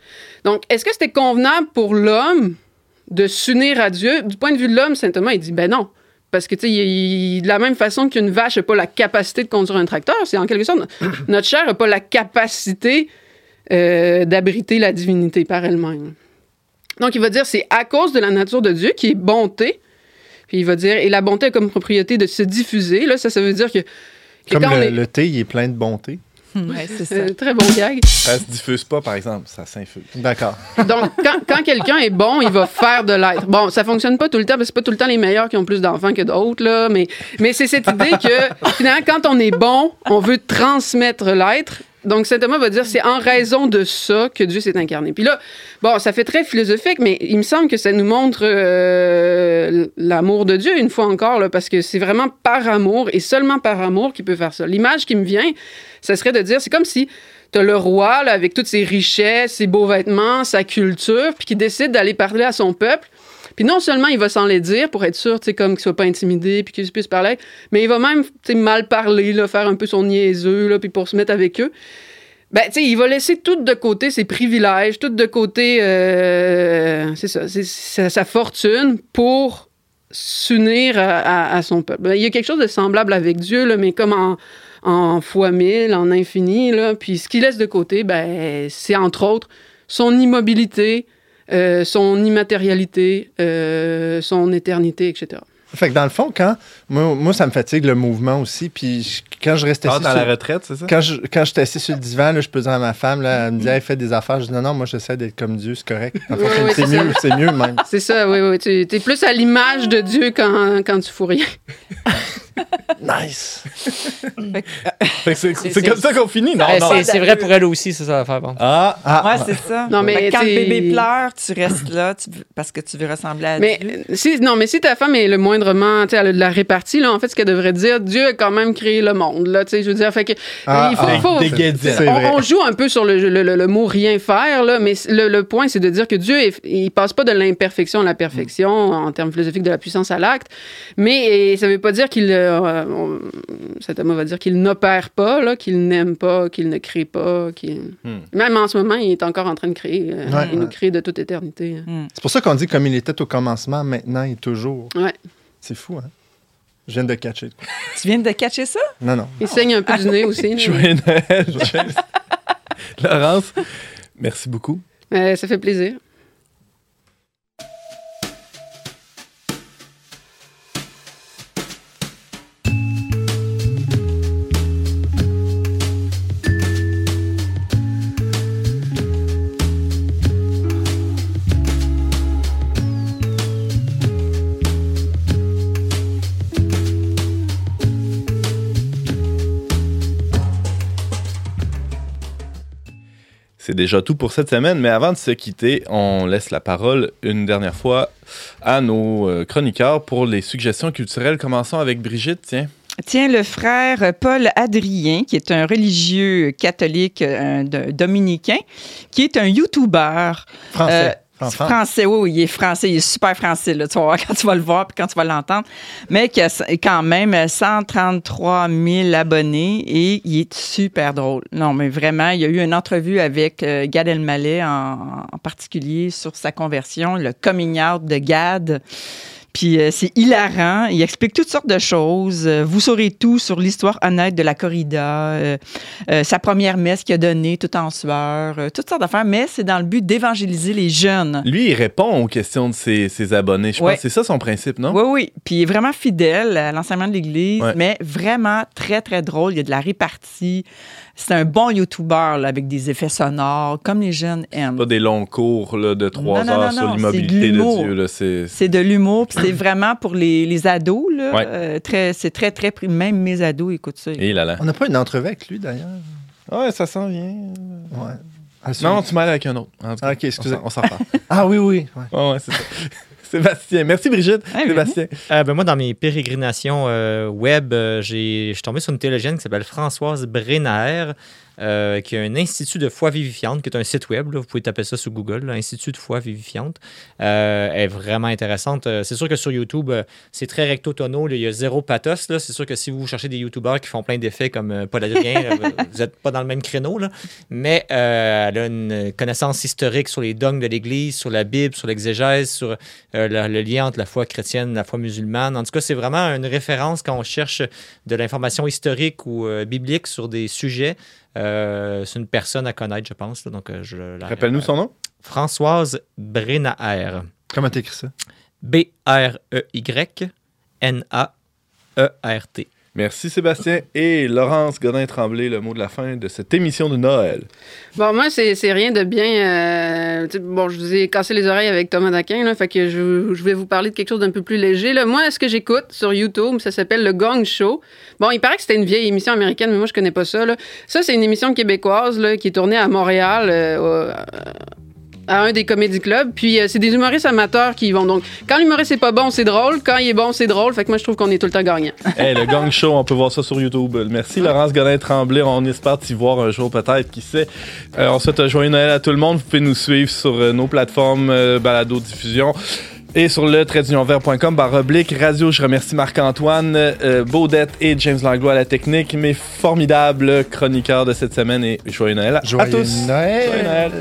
Donc, est-ce que c'était convenable pour l'homme de s'unir à Dieu? Du point de vue de l'homme, Saint Thomas, il dit ben non. Parce que, tu sais, il- il- de la même façon qu'une vache n'a pas la capacité de conduire un tracteur, c'est en quelque sorte, notre chair n'a pas la capacité euh, d'abriter la divinité par elle-même. Donc, il va dire c'est à cause de la nature de Dieu qui est bonté. Puis il va dire, et la bonté a comme propriété de se diffuser. Là, ça, ça veut dire que, que Comme le, est- le thé, il est plein de bonté. Ouais, c'est ça. Euh, très bon gag. Ça se diffuse pas, par exemple, ça s'infuse. D'accord. Donc, quand, quand quelqu'un est bon, il va faire de l'être. Bon, ça fonctionne pas tout le temps, parce que c'est pas tout le temps les meilleurs qui ont plus d'enfants que d'autres, là, mais, mais c'est cette idée que, finalement, quand on est bon, on veut transmettre l'être. Donc, saint Thomas va dire c'est en raison de ça que Dieu s'est incarné. Puis là, bon, ça fait très philosophique, mais il me semble que ça nous montre euh, l'amour de Dieu, une fois encore, là, parce que c'est vraiment par amour et seulement par amour qu'il peut faire ça. L'image qui me vient, ça serait de dire c'est comme si T'as le roi, avec toutes ses richesses, ses beaux vêtements, sa culture, puis qui décide d'aller parler à son peuple. Puis non seulement il va s'en les dire pour être sûr, tu sais, comme qu'il soit pas intimidé, puis qu'il puisse parler, mais il va même, tu sais, mal parler, là, faire un peu son niaiseux, là, puis pour se mettre avec eux. Ben, tu sais, il va laisser tout de côté ses privilèges, tout de côté, euh, c'est ça, sa, fortune pour s'unir à son peuple. Ben, il y a quelque chose de semblable avec Dieu, là, mais comme en, en fois mille, en infini. Là. Puis ce qu'il laisse de côté, ben, c'est entre autres son immobilité, euh, son immatérialité, euh, son éternité, etc. Fait que dans le fond, quand. Moi, moi ça me fatigue le mouvement aussi. Puis je- quand je reste Ah, assis. dans sur- la retraite, c'est ça? Quand je, quand je suis assis sur le divan, là, je peux dire à ma femme, là, elle me dit, hey, fais des affaires. Je dis, non, non, moi, j'essaie d'être comme Dieu, c'est correct. C'est c'est mieux, c'est mieux même. C'est ça, oui, oui. Tu es plus à l'image de Dieu quand, quand tu fous rien. Nice. Que C'est comme ça qu'on finit, non? Non. c'est- vrai pour elle aussi, c'est ça l'affaire. bon. Ah, Ah, Ouais, c'est ça. Non, mais quand le bébé pleure, tu restes là tu parce que tu veux ressembler à Mais Dieu. euh, si, non, mais si ta femme est le moindrement, tu sais, elle a de la répartie, là, en fait, ce qu'elle devrait dire, Dieu a quand même créé le monde, là, tu sais, je veux dire, fait que, Ah, il faut, ah, faut- on, on joue un peu sur le, le- le- le mot rien faire, là, mais le, le point, c'est de dire que Dieu, est- il passe pas de l'imperfection à la perfection, en termes philosophiques, de la puissance à l'acte, mais ça veut pas dire qu'il, euh, on- cet homme va dire qu'il n'opère pas, là, qu'il n'aime pas, qu'il ne crée pas, qu'il... Hmm. Même en ce moment, il est encore en train de créer, euh, Ouais, il nous crée de toute éternité. c'est pour ça qu'on dit comme il était au commencement, maintenant et toujours. Ouais. C'est fou, hein? Je viens de catcher. Tu viens de catcher ça? Non, non. Il saigne un peu du nez aussi. James. Laurence, merci beaucoup. Euh, ça fait plaisir. C'est déjà tout pour cette semaine, mais avant de se quitter, on laisse la parole une dernière fois à nos euh, chroniqueurs pour les suggestions culturelles. Commençons avec Brigitte, tiens. Tiens, le frère Paul Adrien, qui est un religieux catholique euh, dominicain, qui est un YouTuber. Français. Euh, Français. Français, oui, il est français, il est super français, là, tu vas quand tu vas le voir puis quand tu vas l'entendre. Mais qui a quand même 133 000 abonnés et il est super drôle. Non, mais vraiment, il y a eu une entrevue avec euh, Gad Elmaleh en, en particulier sur sa conversion, le coming out de Gad. Puis euh, c'est hilarant. Il explique toutes sortes de choses. Euh, Vous saurez tout sur l'histoire honnête de la corrida, euh, euh, sa première messe qu'il a donnée tout en sueur, toutes sortes d'affaires. Mais c'est dans le but d'évangéliser les jeunes. Lui, il répond aux questions de ses, ses abonnés. Je Ouais. pense que c'est ça son principe, non? Oui, oui. Puis il est vraiment fidèle à l'enseignement de l'Église, Ouais. mais vraiment très, très drôle. Il y a de la répartie. C'est un bon YouTuber là, avec des effets sonores, comme les jeunes aiment. Pas des longs cours là, de trois Non, heures non, sur l'immobilité de. Dieu. là, C'est de l'humour, puis c'est vraiment pour les, les ados. Là, Ouais. Euh, très, c'est très, très... pris. Même mes ados écoutent ça. Et là là. On n'a pas une entrevue avec lui, d'ailleurs. Ouais, ça s'en vient. Ouais. Non, tu m'as avec un autre. En tout cas, Ah, ok, excusez. On s'en- reparle. Ah oui, oui. ouais. ouais, ouais, c'est ça. Sébastien. Merci, Brigitte. Ah, oui. Sébastien. Euh, ben, moi, dans mes pérégrinations euh, web, euh, j'ai- je suis tombé sur une théologienne qui s'appelle Françoise Brenner, euh, qui a un institut de foi vivifiante, qui est un site web. là. vous pouvez taper ça sur Google, là, Institut de foi vivifiante. Euh, elle est vraiment intéressante. Euh, C'est sûr que sur YouTube, c'est très recto tono. là. Il y a zéro pathos. C'est sûr que si vous cherchez des YouTubers qui font plein d'effets comme Paul Adrien, vous n'êtes pas dans le même créneau. là. Mais elle a une connaissance historique sur les dogmes de l'Église, sur la Bible, sur l'exégèse, sur le lien entre la foi chrétienne et la foi musulmane. En tout cas, c'est vraiment une référence quand on cherche de l'information historique ou euh, biblique sur des sujets. Euh, c'est une personne à connaître, je pense. là. donc, euh, je Rappelle-nous son nom. Françoise Brenner. Comment t'écris ça? B-R-E-Y-N-A-E-R-T. Merci, Sébastien. Et Laurence Godin-Tremblay, le mot de la fin de cette émission de Noël. Bon, moi, c'est rien de bien. euh, bon, je vous ai cassé les oreilles avec Thomas Daquin, là, fait que je, vais vous parler de quelque chose d'un peu plus léger. Là. Moi, ce que j'écoute sur YouTube, ça s'appelle Le Gong Show. Bon, il paraît que c'était une vieille émission américaine, mais moi, je connais pas ça. Ça, c'est une émission québécoise qui est tournée à Montréal. euh, au- à un des comédie clubs, puis euh, c'est des humoristes amateurs qui y vont. Donc, quand l'humoriste est pas bon, c'est drôle. Quand il est bon, c'est drôle. Fait que moi, je trouve qu'on est tout le temps gagnant. Hey, le Gang Show, on peut voir ça sur YouTube. Merci, Laurence Godin-Tremblay. On espère t'y voir un jour, peut-être, qui sait? Euh, on souhaite un joyeux Noël à tout le monde. Vous pouvez nous suivre sur euh, nos plateformes euh, balado-diffusion. Et sur le traitdunionvers.com, barre oblique, radio, je remercie Marc-Antoine, euh, Baudette et James Langlois à la technique, mes formidables chroniqueurs de cette semaine et joyeux Noël à Joyeux tous. Noël. Joyeux Noël.